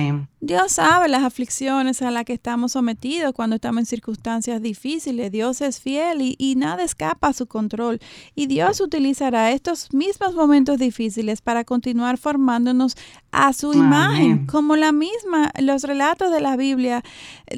S2: Dios sabe las aflicciones a las que estamos sometidos cuando estamos en circunstancias difíciles. Dios es fiel y, y, nada escapa a su control. Y Dios utilizará estos mismos momentos difíciles para continuar formándonos a su Amén. imagen, como la misma, los relatos de la Biblia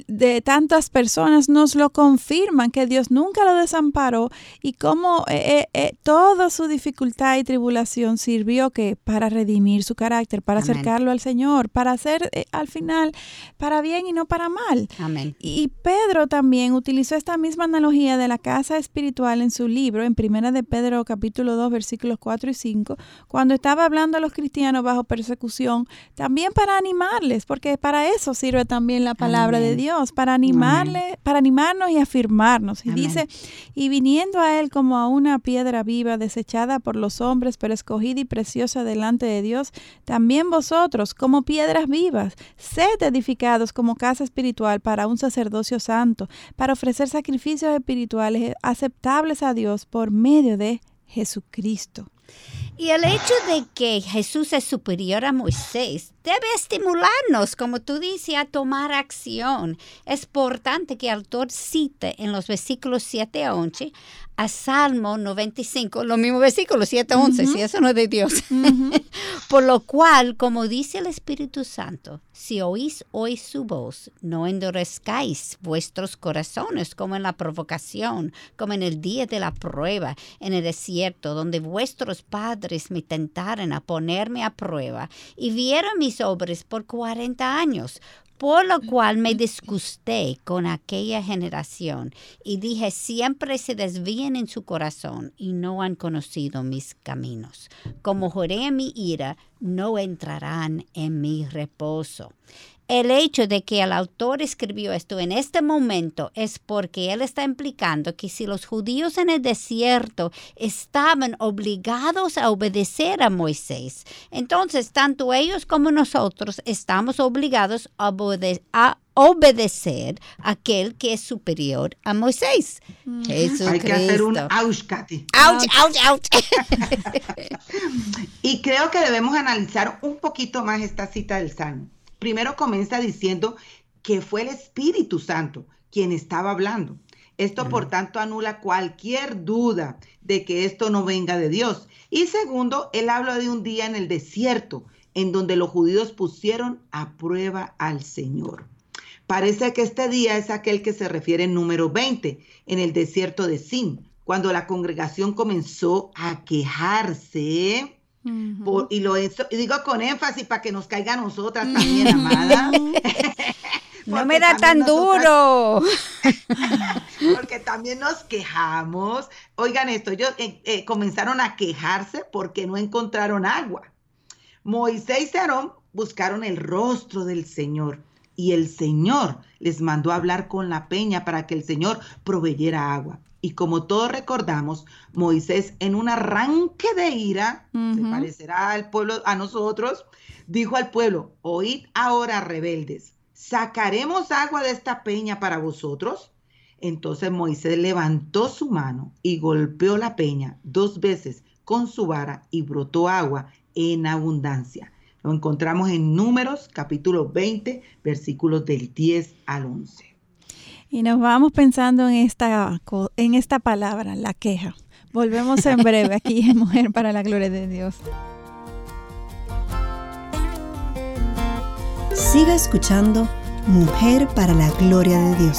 S2: de tantas personas nos lo confirman, que Dios nunca lo desamparó y cómo eh, eh, eh, toda su dificultad y tribulación sirvió que para redimir su carácter, para Amén. acercarlo al Señor, para hacer eh, al final para bien y no para mal.
S3: Amén.
S2: Y, Pedro también utilizó esta misma analogía de la casa espiritual en su libro, en Primera de Pedro capítulo 2 versículos 4 y 5, cuando estaba hablando a los cristianos bajo persecución, también para animarles, porque para eso sirve también la palabra Amén. de Dios, para animarle, para animarnos y afirmarnos. Y Amén. dice, y viniendo a él como a una piedra viva, desechada por los hombres, pero escogida y preciosa delante de Dios, también vosotros, como piedras vivas, sed edificados como casa espiritual para un sacerdocio santo, para ofrecer sacrificios espirituales aceptables a Dios por medio de Jesucristo.
S3: Y el hecho de que Jesús es superior a Moisés debe estimularnos, como tú dices, a tomar acción. Es importante que el autor cite en los versículos 7 a 11 a Salmo 95, lo mismo versículo 7 a 11, uh -huh. si eso no es de Dios. Uh -huh. Por lo cual, como dice el Espíritu Santo, si oís hoy su voz, no endurezcáis vuestros corazones como en la provocación, como en el día de la prueba, en el desierto, donde vuestros padres me tentaron a ponerme a prueba y vieron mis obras por 40 años por lo cual me disgusté con aquella generación y dije, siempre se desvían en su corazón y no han conocido mis caminos. Como juré en mi ira, no entrarán en mi reposo. El hecho de que el autor escribió esto en este momento es porque él está implicando que si los judíos en el desierto estaban obligados a obedecer a Moisés, entonces tanto ellos como nosotros estamos obligados a, obede a obedecer a aquel que es superior a Moisés.
S4: Mm. Jesucristo. Hay que hacer un ouch, Katy.
S3: Ouch, ouch, ouch.
S4: y creo que debemos analizar un poquito más esta cita del Salmo primero comienza diciendo que fue el Espíritu Santo quien estaba hablando. Esto, por tanto, anula cualquier duda de que esto no venga de Dios. Y segundo, él habla de un día en el desierto en donde los judíos pusieron a prueba al Señor. Parece que este día es aquel que se refiere en número 20, en el desierto de Sin, cuando la congregación comenzó a quejarse. Y lo digo con énfasis para que nos caiga a nosotras también, amada.
S3: no me da tan duro.
S4: porque también nos quejamos. Oigan esto, ellos eh, eh, comenzaron a quejarse porque no encontraron agua. Moisés y Aarón buscaron el rostro del Señor y el Señor les mandó a hablar con la peña para que el Señor proveyera agua. Y como todos recordamos, Moisés en un arranque de ira, se parecerá al pueblo, a nosotros, dijo al pueblo, oíd ahora rebeldes, ¿sacaremos agua de esta peña para vosotros? Entonces Moisés levantó su mano y golpeó la peña dos veces con su vara y brotó agua en abundancia. Lo encontramos en Números capítulo 20, versículos del 10 al 11.
S2: Y nos vamos pensando en esta, en esta palabra, la queja. Volvemos en breve aquí en Mujer para la Gloria de Dios.
S1: Siga escuchando Mujer para la Gloria de Dios.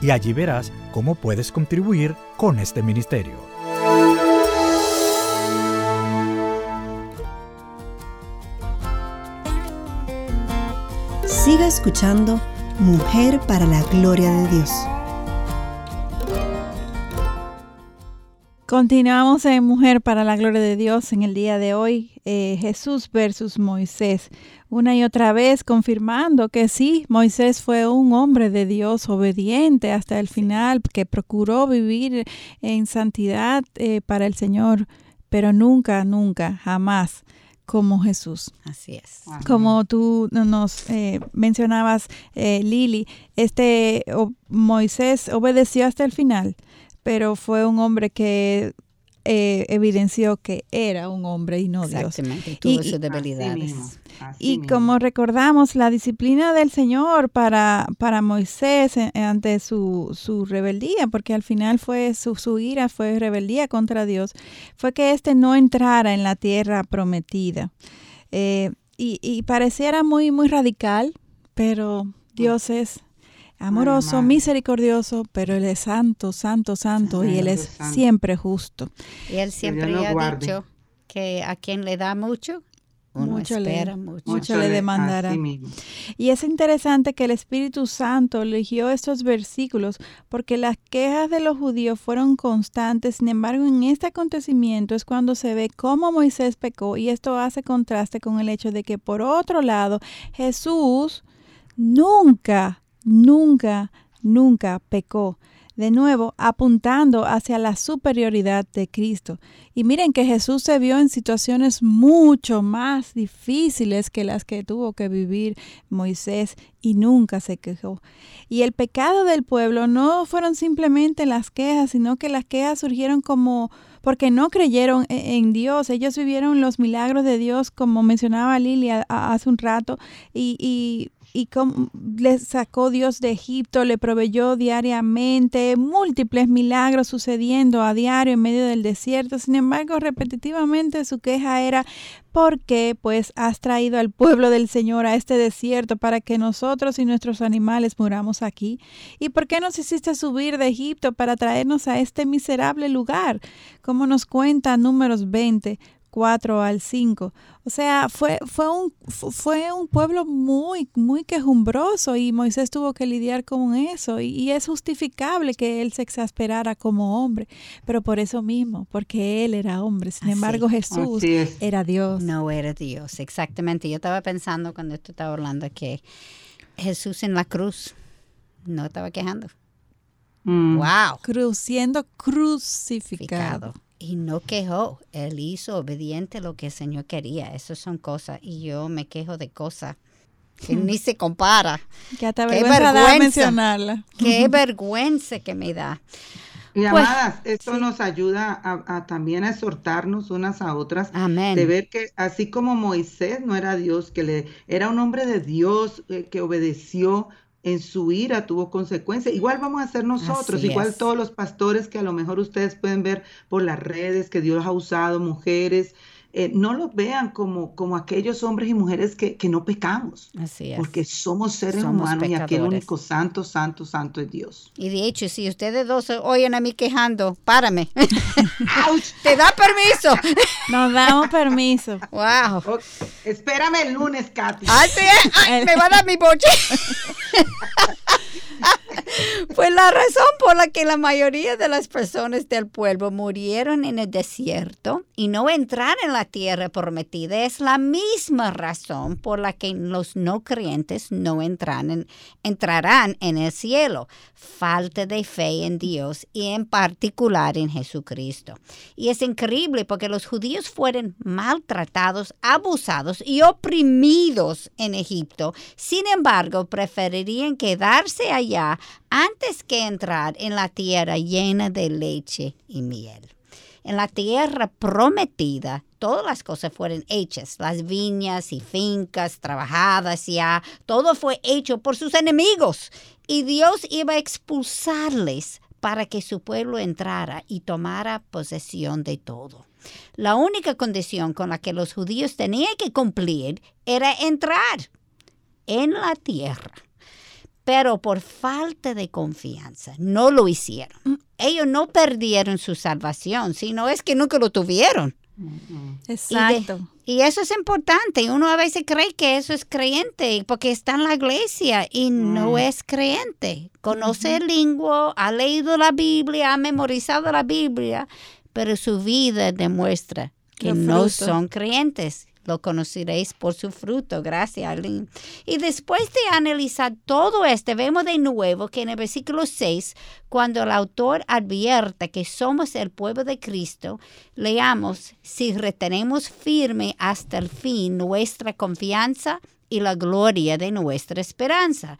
S8: y allí verás cómo puedes contribuir con este ministerio.
S1: Siga escuchando Mujer para la Gloria de Dios.
S2: Continuamos en Mujer para la Gloria de Dios en el día de hoy, eh, Jesús versus Moisés. Una y otra vez confirmando que sí, Moisés fue un hombre de Dios obediente hasta el final, que procuró vivir en santidad eh, para el Señor, pero nunca, nunca, jamás como Jesús.
S3: Así es.
S2: Como tú nos eh, mencionabas, Lili, este Moisés obedeció hasta el final pero fue un hombre que eh, evidenció que era un hombre y no
S3: Dios.
S2: Exactamente,
S3: tuvo sus debilidades.
S2: Y como recordamos, la disciplina del Señor para, para Moisés ante su, su, rebeldía, porque al final fue su, su ira, fue rebeldía contra Dios, fue que éste no entrara en la tierra prometida. Eh, y, y pareciera muy, muy radical, pero Dios es amoroso, misericordioso, pero Él es santo, santo, santo y Él es siempre justo.
S3: Y Él siempre ha dicho que a quien le da mucho, mucho espera
S2: le, mucho. le demandará. Y es interesante que el Espíritu Santo eligió estos versículos porque las quejas de los judíos fueron constantes. Sin embargo, en este acontecimiento es cuando se ve cómo Moisés pecó y esto hace contraste con el hecho de que por otro lado Jesús nunca nunca, nunca pecó. De nuevo, apuntando hacia la superioridad de Cristo. Y miren que Jesús se vio en situaciones mucho más difíciles que las que tuvo que vivir Moisés y nunca se quejó. Y el pecado del pueblo no fueron simplemente las quejas, sino que las quejas surgieron como porque no creyeron e-, en Dios. Ellos vivieron los milagros de Dios, como mencionaba Lilia hace un rato, y, y y cómo le sacó Dios de Egipto, le proveyó diariamente, múltiples milagros sucediendo a diario en medio del desierto. Sin embargo, repetitivamente su queja era, ¿por qué pues has traído al pueblo del Señor a este desierto para que nosotros y nuestros animales muramos aquí? ¿Y por qué nos hiciste subir de Egipto para traernos a este miserable lugar? Como nos cuenta Números 20, 4 al 5. O sea, fue, fue, un, fue un pueblo muy, muy quejumbroso y Moisés tuvo que lidiar con eso. Y, es justificable que él se exasperara como hombre, pero por eso mismo, porque él era hombre. Sin embargo, Jesús era Dios.
S3: No era Dios, exactamente. Yo estaba pensando cuando esto estaba hablando que Jesús en la cruz no estaba quejando.
S2: Mm. Wow. Cruz, siendo crucificado.
S3: Y no quejó. Él hizo obediente lo que el Señor quería. Esas son cosas. Y yo me quejo de cosas que hmm. ni se compara.
S2: Que Qué vergüenza mencionarla.
S3: Qué vergüenza que me da.
S4: Y pues, amadas, esto nos ayuda a, también a exhortarnos unas a otras.
S3: Amén.
S4: De ver que así como Moisés no era Dios, que le era un hombre de Dios eh, que obedeció en su ira tuvo consecuencias. Igual vamos a hacer nosotros, igual todos los pastores que a lo mejor ustedes pueden ver por las redes que Dios ha usado, mujeres, eh, no los vean como, como aquellos hombres y mujeres que, no pecamos.
S3: Así es.
S4: Porque somos seres humanos y aquí el único santo, santo, santo es Dios.
S3: Y de hecho, si ustedes dos oyen a mí quejando, párame. ¿Te da permiso?
S2: Nos damos permiso.
S3: Wow.
S4: Espérame el lunes, Katy.
S3: Ay, me va a dar mi boche. Pues la razón por la que la mayoría de las personas del pueblo murieron en el desierto y no entraron en la tierra prometida es la misma razón por la que los no creyentes no entrarán en el cielo. Falta de fe en Dios y en particular en Jesucristo. Y es increíble porque los judíos fueron maltratados, abusados y oprimidos en Egipto. Sin embargo, preferirían quedarse allá antes que entrar en la tierra llena de leche y miel. En la tierra prometida, todas las cosas fueron hechas, las viñas y fincas trabajadas ya, todo fue hecho por sus enemigos y Dios iba a expulsarles para que su pueblo entrara y tomara posesión de todo. La única condición con la que los judíos tenían que cumplir era entrar en la tierra pero por falta de confianza no lo hicieron. Ellos no perdieron su salvación, sino es que nunca lo tuvieron.
S2: Exacto.
S3: Y, eso es importante. Uno a veces cree que eso es creyente porque está en la iglesia y no mm. es creyente. Conoce el lengua, ha leído la Biblia, ha memorizado la Biblia, pero su vida demuestra que no son creyentes lo conoceréis por su fruto. Gracias, Arlene. Y después de analizar todo esto, vemos de nuevo que en el versículo 6, cuando el autor advierte que somos el pueblo de Cristo, leamos, si retenemos firme hasta el fin nuestra confianza y la gloria de nuestra esperanza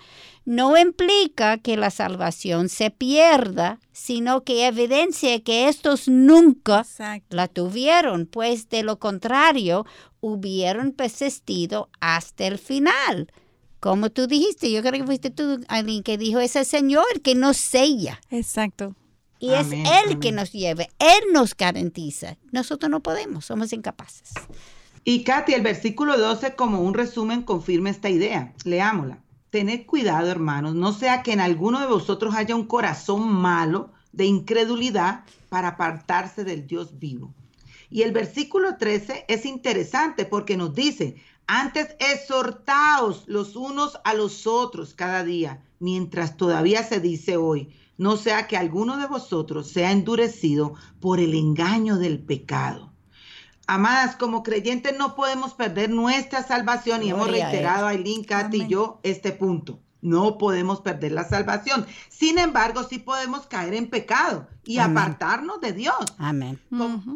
S3: no implica que la salvación se pierda, sino que evidencia que estos nunca la tuvieron, pues de lo contrario hubieron persistido hasta el final. Como tú dijiste, yo creo que fuiste tú, alguien que dijo, es el Señor que nos sella.
S2: Exacto.
S3: Y es Él que nos lleve, Él nos garantiza. Nosotros no podemos, somos incapaces.
S4: Y Katy, el versículo 12 como un resumen confirma esta idea. Leámosla. Tened cuidado, hermanos, no sea que en alguno de vosotros haya un corazón malo de incredulidad para apartarse del Dios vivo. Y el versículo 13 es interesante porque nos dice, antes exhortaos los unos a los otros cada día, mientras todavía se dice hoy, no sea que alguno de vosotros sea endurecido por el engaño del pecado. Amadas, como creyentes no podemos perder nuestra salvación y hemos reiterado, Aileen, Katy y yo, este punto. No podemos perder la salvación. Sin embargo, sí podemos caer en pecado y apartarnos de Dios.
S3: Amén.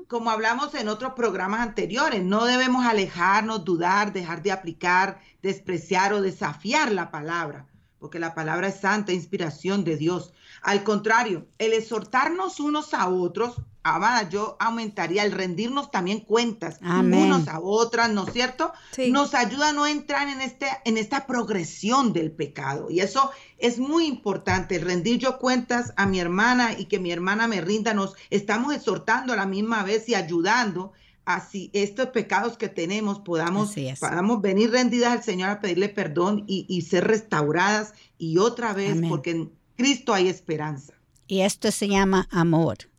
S4: Como, hablamos en otros programas anteriores, no debemos alejarnos, dudar, dejar de aplicar, despreciar o desafiar la palabra, porque la palabra es santa, inspiración de Dios. Al contrario, el exhortarnos unos a otros amada, yo aumentaría el rendirnos también cuentas unos a otras, ¿no es cierto? Nos ayuda a no entrar en, este, en esta progresión del pecado. Y eso es muy importante, rendir yo cuentas a mi hermana y que mi hermana me rinda. Nos estamos exhortando a la misma vez y ayudando a si estos pecados que tenemos podamos, podamos venir rendidas al Señor a pedirle perdón y, ser restauradas y otra vez, porque en Cristo hay esperanza.
S3: Y esto se llama amor.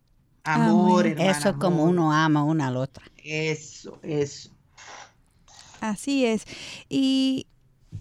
S4: Amor,
S3: Eso
S4: es
S3: como uno ama una a la otra.
S4: Eso, eso.
S2: Así es. Y,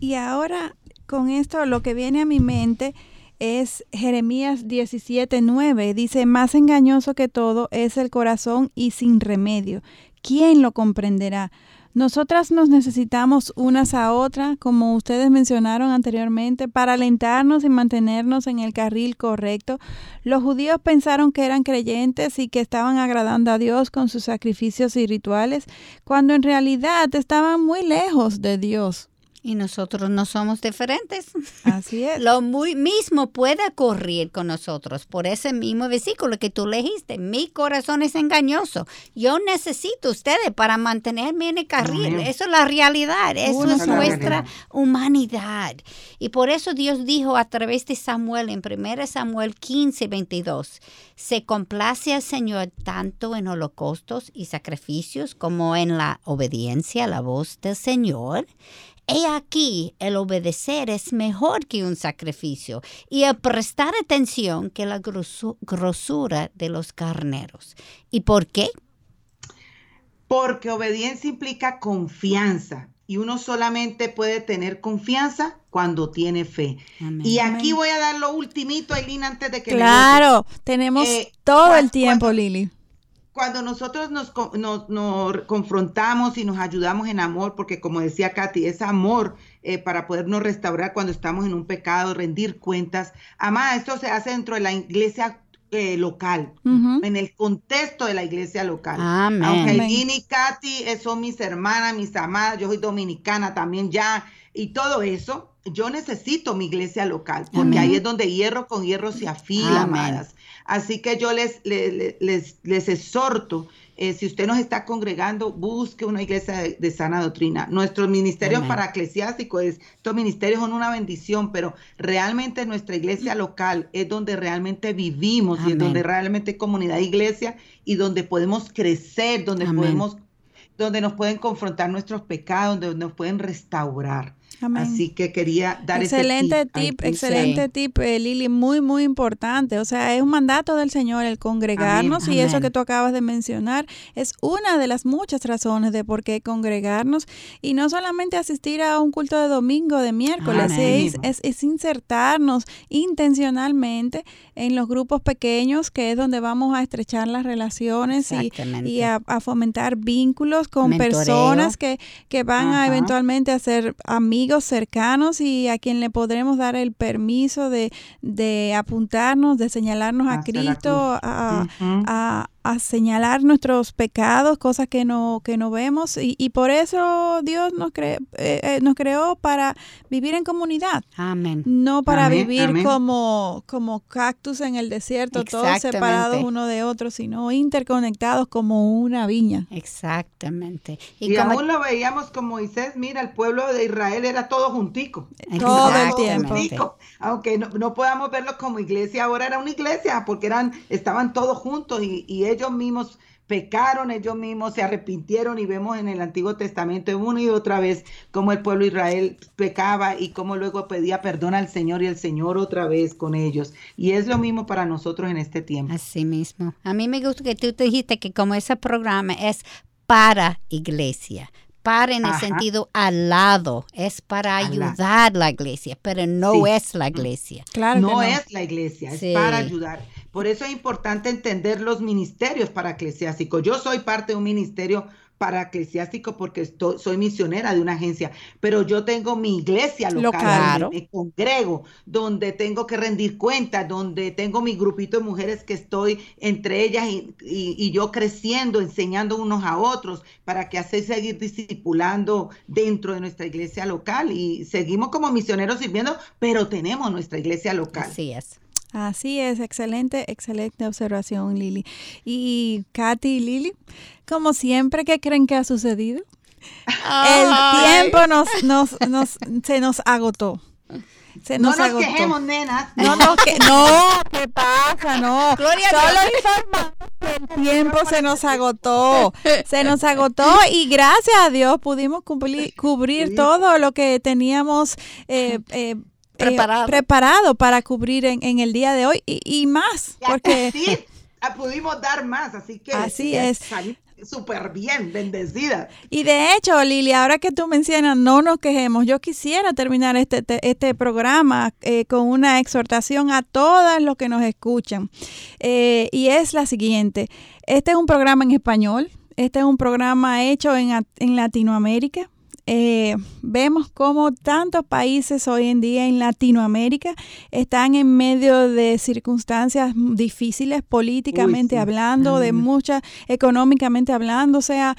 S2: y ahora con esto lo que viene a mi mente es Jeremías 17:9. Dice, más engañoso que todo es el corazón y sin remedio. ¿Quién lo comprenderá? Nosotras nos necesitamos unas a otras, como ustedes mencionaron anteriormente, para alentarnos y mantenernos en el carril correcto. Los judíos pensaron que eran creyentes y que estaban agradando a Dios con sus sacrificios y rituales, cuando en realidad estaban muy lejos de Dios.
S3: Y nosotros no somos diferentes.
S2: Así es.
S3: Lo muy mismo puede ocurrir con nosotros por ese mismo versículo que tú leíste. Mi corazón es engañoso. Yo necesito ustedes para mantenerme en el carril. Eso es la realidad. Eso es nuestra humanidad. Y por eso Dios dijo a través de Samuel en 1 Samuel 15, 22, se complace al Señor tanto en holocaustos y sacrificios como en la obediencia a la voz del Señor. He aquí, el obedecer es mejor que un sacrificio y el prestar atención que la grosura de los carneros. ¿Y por qué?
S4: Porque obediencia implica confianza y uno solamente puede tener confianza cuando tiene fe. Y aquí voy a dar lo ultimito, Aileen, antes de que...
S2: Claro, tenemos eh, todo el tiempo, Lili
S4: cuando nosotros nos, confrontamos y nos ayudamos en amor, porque como decía Katy, es amor eh, para podernos restaurar cuando estamos en un pecado, rendir cuentas. Amada, esto se hace dentro de la iglesia eh, local, en el contexto de la iglesia local. Amén. Aunque y Katy eh, son mis hermanas, mis amadas, yo soy dominicana también ya, y todo eso, yo necesito mi iglesia local, porque ahí es donde hierro con hierro se afila, amadas. Así que yo les, les, les, exhorto, eh, si usted nos está congregando, busque una iglesia de, sana doctrina. Nuestros ministerios para eclesiásticos, estos ministerios son una bendición, pero realmente nuestra iglesia local es donde realmente vivimos y es donde realmente comunidad iglesia y donde podemos crecer, donde podemos donde nos pueden confrontar nuestros pecados, donde nos pueden restaurar. Así que quería dar
S2: excelente
S4: ese
S2: tip. tip excelente tip, eh, Lili, muy, muy importante. O sea, es un mandato del Señor el congregarnos y eso que tú acabas de mencionar es una de las muchas razones de por qué congregarnos y no solamente asistir a un culto de domingo, de miércoles, es, es, insertarnos intencionalmente en los grupos pequeños, que es donde vamos a estrechar las relaciones y, a, fomentar vínculos con personas que, que van a eventualmente a ser amigos cercanos y a quien le podremos dar el permiso de, de apuntarnos, de señalarnos a Cristo, a, a señalar nuestros pecados, cosas que no, que no vemos, y, y por eso Dios nos, cre, eh, eh, nos creó para vivir en comunidad.
S3: Amén.
S2: No para vivir como, como cactus en el desierto, todos separados uno de otro, sino interconectados como una viña.
S3: Exactamente.
S4: Y, aún lo veíamos como Moisés, mira, el pueblo de Israel era todo juntico.
S2: Todo el tiempo.
S4: aunque no, no, podamos verlo como iglesia, ahora era una iglesia, porque eran, estaban todos juntos y, y ellos mismos pecaron, ellos mismos se arrepintieron y vemos en el Antiguo Testamento una y otra vez cómo el pueblo de Israel pecaba y cómo luego pedía perdón al Señor y el Señor otra vez con ellos. Y es lo mismo para nosotros en este tiempo.
S3: Así mismo. A mí me gusta que tú te dijiste que como ese programa es para iglesia, para en el sentido al lado, es para ayudar a la iglesia, pero no es la iglesia.
S4: Claro no, es la iglesia, es para ayudar. Por eso es importante entender los ministerios para eclesiásticos. Yo soy parte de un ministerio para eclesiástico porque soy misionera de una agencia, pero yo tengo mi iglesia local, donde me congrego, donde tengo que rendir cuentas, donde tengo mi grupito de mujeres que estoy entre ellas y, yo creciendo, enseñando unos a otros para que así seguir discipulando dentro de nuestra iglesia local y seguimos como misioneros sirviendo, pero tenemos nuestra iglesia local.
S3: Así es.
S2: Así es, excelente, excelente observación, Lili. Y Katy y Lili, como siempre, ¿qué creen que ha sucedido? El tiempo nos, nos, nos, se nos agotó.
S4: Se nos no nos quejemos, nena.
S2: No, no, que, no, ¿qué pasa? No. Gloria Solo informamos que el tiempo se nos agotó. Se nos agotó y gracias a Dios pudimos cubrir, cubrir todo lo que teníamos eh, eh, eh, preparado. para cubrir en, el día de hoy y, más. porque
S4: sí, pudimos dar más, así que
S2: así es.
S4: Súper bien, bendecida.
S2: Y de hecho, Lili, ahora que tú mencionas, no nos quejemos. Yo quisiera terminar este, este programa eh, con una exhortación a todas los que nos escuchan. Eh, y es la siguiente. Este es un programa en español este es un programa hecho en, en Latinoamérica eh, vemos cómo tantos países hoy en día en Latinoamérica están en medio de circunstancias difíciles políticamente hablando, de muchas económicamente hablando, o sea,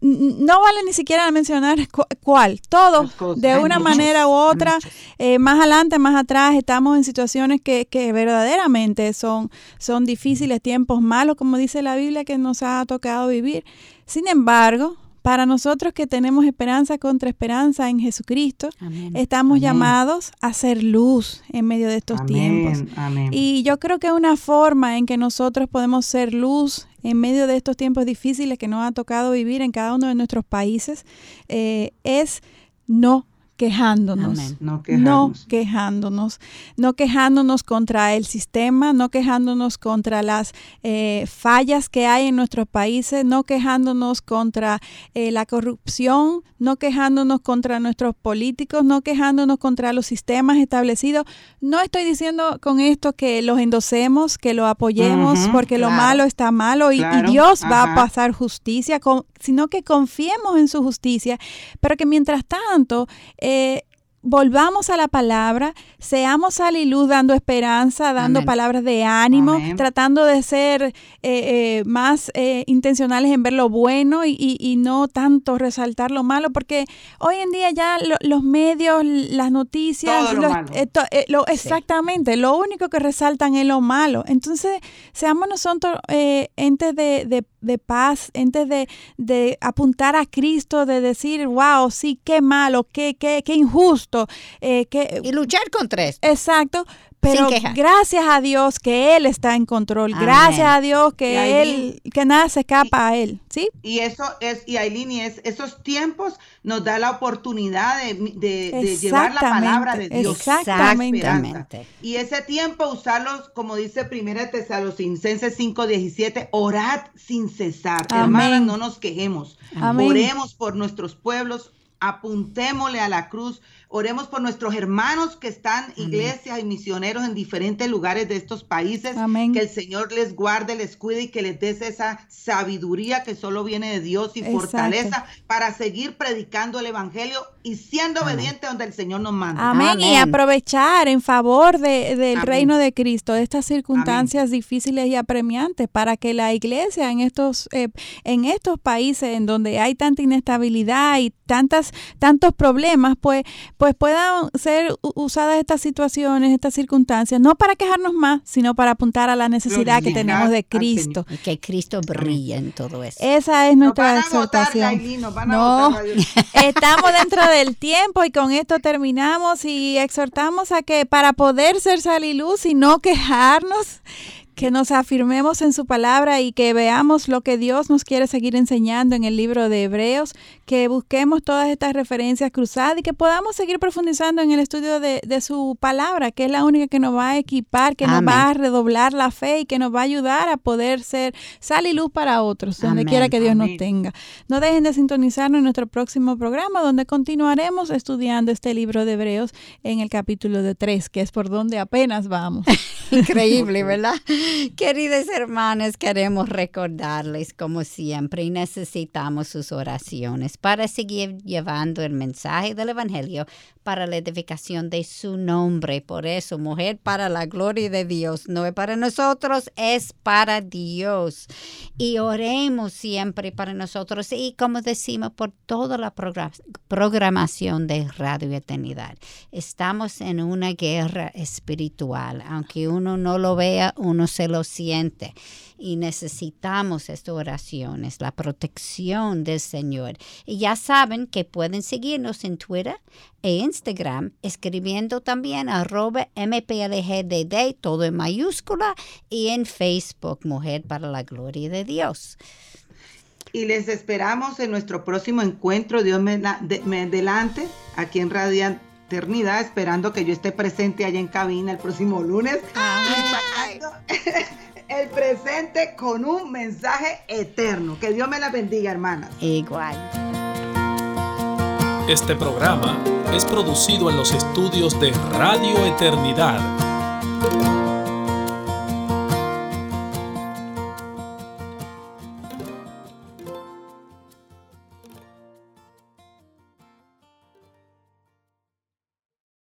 S2: no vale ni siquiera mencionar cuál, todos de una manera u otra, eh, más adelante, más atrás, estamos en situaciones que, que verdaderamente son, son difíciles, tiempos malos, como dice la Biblia que nos ha tocado vivir. Sin embargo, para nosotros que tenemos esperanza contra esperanza en Jesucristo, estamos llamados a ser luz en medio de estos tiempos. Y yo creo que una forma en que nosotros podemos ser luz en medio de estos tiempos difíciles que nos ha tocado vivir en cada uno de nuestros países eh, es no quejándonos, no quejándonos, no quejándonos, contra el sistema, no quejándonos contra las eh, fallas que hay en nuestros países, no quejándonos contra eh, la corrupción, no quejándonos contra nuestros políticos, no quejándonos contra los sistemas establecidos. No estoy diciendo con esto que los endosemos, que lo apoyemos, porque lo malo está malo y, Dios va a pasar justicia, sino que confiemos en su justicia, pero que mientras tanto eh, volvamos a la palabra, seamos sal y luz dando esperanza, dando palabras de ánimo, tratando de ser eh, eh, más eh, intencionales en ver lo bueno y, no tanto resaltar lo malo, porque hoy en día ya los medios, las noticias, lo exactamente, lo único que resaltan es lo malo. Entonces, seamos nosotros entes de, de, paz, entes de, de apuntar a Cristo, de decir, wow, sí, qué malo, qué, qué, qué injusto
S3: eh, que, y luchar contra esto.
S2: Exacto, pero gracias a Dios que Él está en control. Gracias a Dios que Él, que nada se escapa a Él. ¿sí?
S4: Y eso es, y Aileen, y es, esos tiempos nos da la oportunidad de, llevar la palabra de Dios.
S2: Exactamente.
S4: Y ese tiempo usarlos, como dice Primera Tesalonicenses 5:17, orad sin cesar. Hermanas, no nos quejemos. Oremos por nuestros pueblos, apuntémosle a la cruz Oremos por nuestros hermanos que están, iglesias y misioneros en diferentes lugares de estos países. Que el Señor les guarde, les cuide y que les des esa sabiduría que solo viene de Dios y fortaleza para seguir predicando el Evangelio y siendo obediente donde el Señor nos manda.
S2: Amén. Y aprovechar en favor de, del reino de Cristo estas circunstancias difíciles y apremiantes para que la iglesia en estos, eh, en estos países en donde hay tanta inestabilidad y tantas, tantos problemas, pues pues puedan ser usadas estas situaciones, estas circunstancias, no para quejarnos más, sino para apuntar a la necesidad que tenemos de Cristo.
S3: Y que Cristo brille en todo eso.
S2: Esa es nuestra exhortación. no, estamos dentro del tiempo y con esto terminamos y exhortamos a que para poder ser sal y luz y no quejarnos, que nos afirmemos en su palabra y que veamos lo que Dios nos quiere seguir enseñando en el libro de Hebreos, que busquemos todas estas referencias cruzadas y que podamos seguir profundizando en el estudio de, su palabra, que es la única que nos va a equipar, que nos va a redoblar la fe y que nos va a ayudar a poder ser sal y luz para otros, donde quiera que Dios nos tenga. No dejen de sintonizarnos en nuestro próximo programa, donde continuaremos estudiando este libro de Hebreos en el capítulo de 3, que es por donde apenas vamos.
S3: Increíble, ¿verdad? Queridos hermanos, queremos recordarles como siempre y necesitamos sus oraciones para seguir llevando el mensaje del Evangelio para la edificación de su nombre. Por eso, mujer, para la gloria de Dios, no es para nosotros, es para Dios. Y oremos siempre para nosotros y como decimos, por toda la programación de Radio Eternidad. Estamos en una guerra espiritual, aunque uno no lo vea, uno se lo siente y necesitamos estas oraciones, la protección del Señor. Y ya saben que pueden seguirnos en Twitter e Instagram escribiendo también arroba mplgdd, todo en mayúscula, y en Facebook, Mujer para la Gloria de Dios.
S4: Y les esperamos en nuestro próximo encuentro, Dios me, me adelante, aquí en Radio Eternidad, esperando que yo esté presente allá en cabina el próximo lunes. el presente con un mensaje eterno. Que Dios me la bendiga, hermanas.
S3: Igual.
S9: Este programa es producido en los estudios de Radio Eternidad.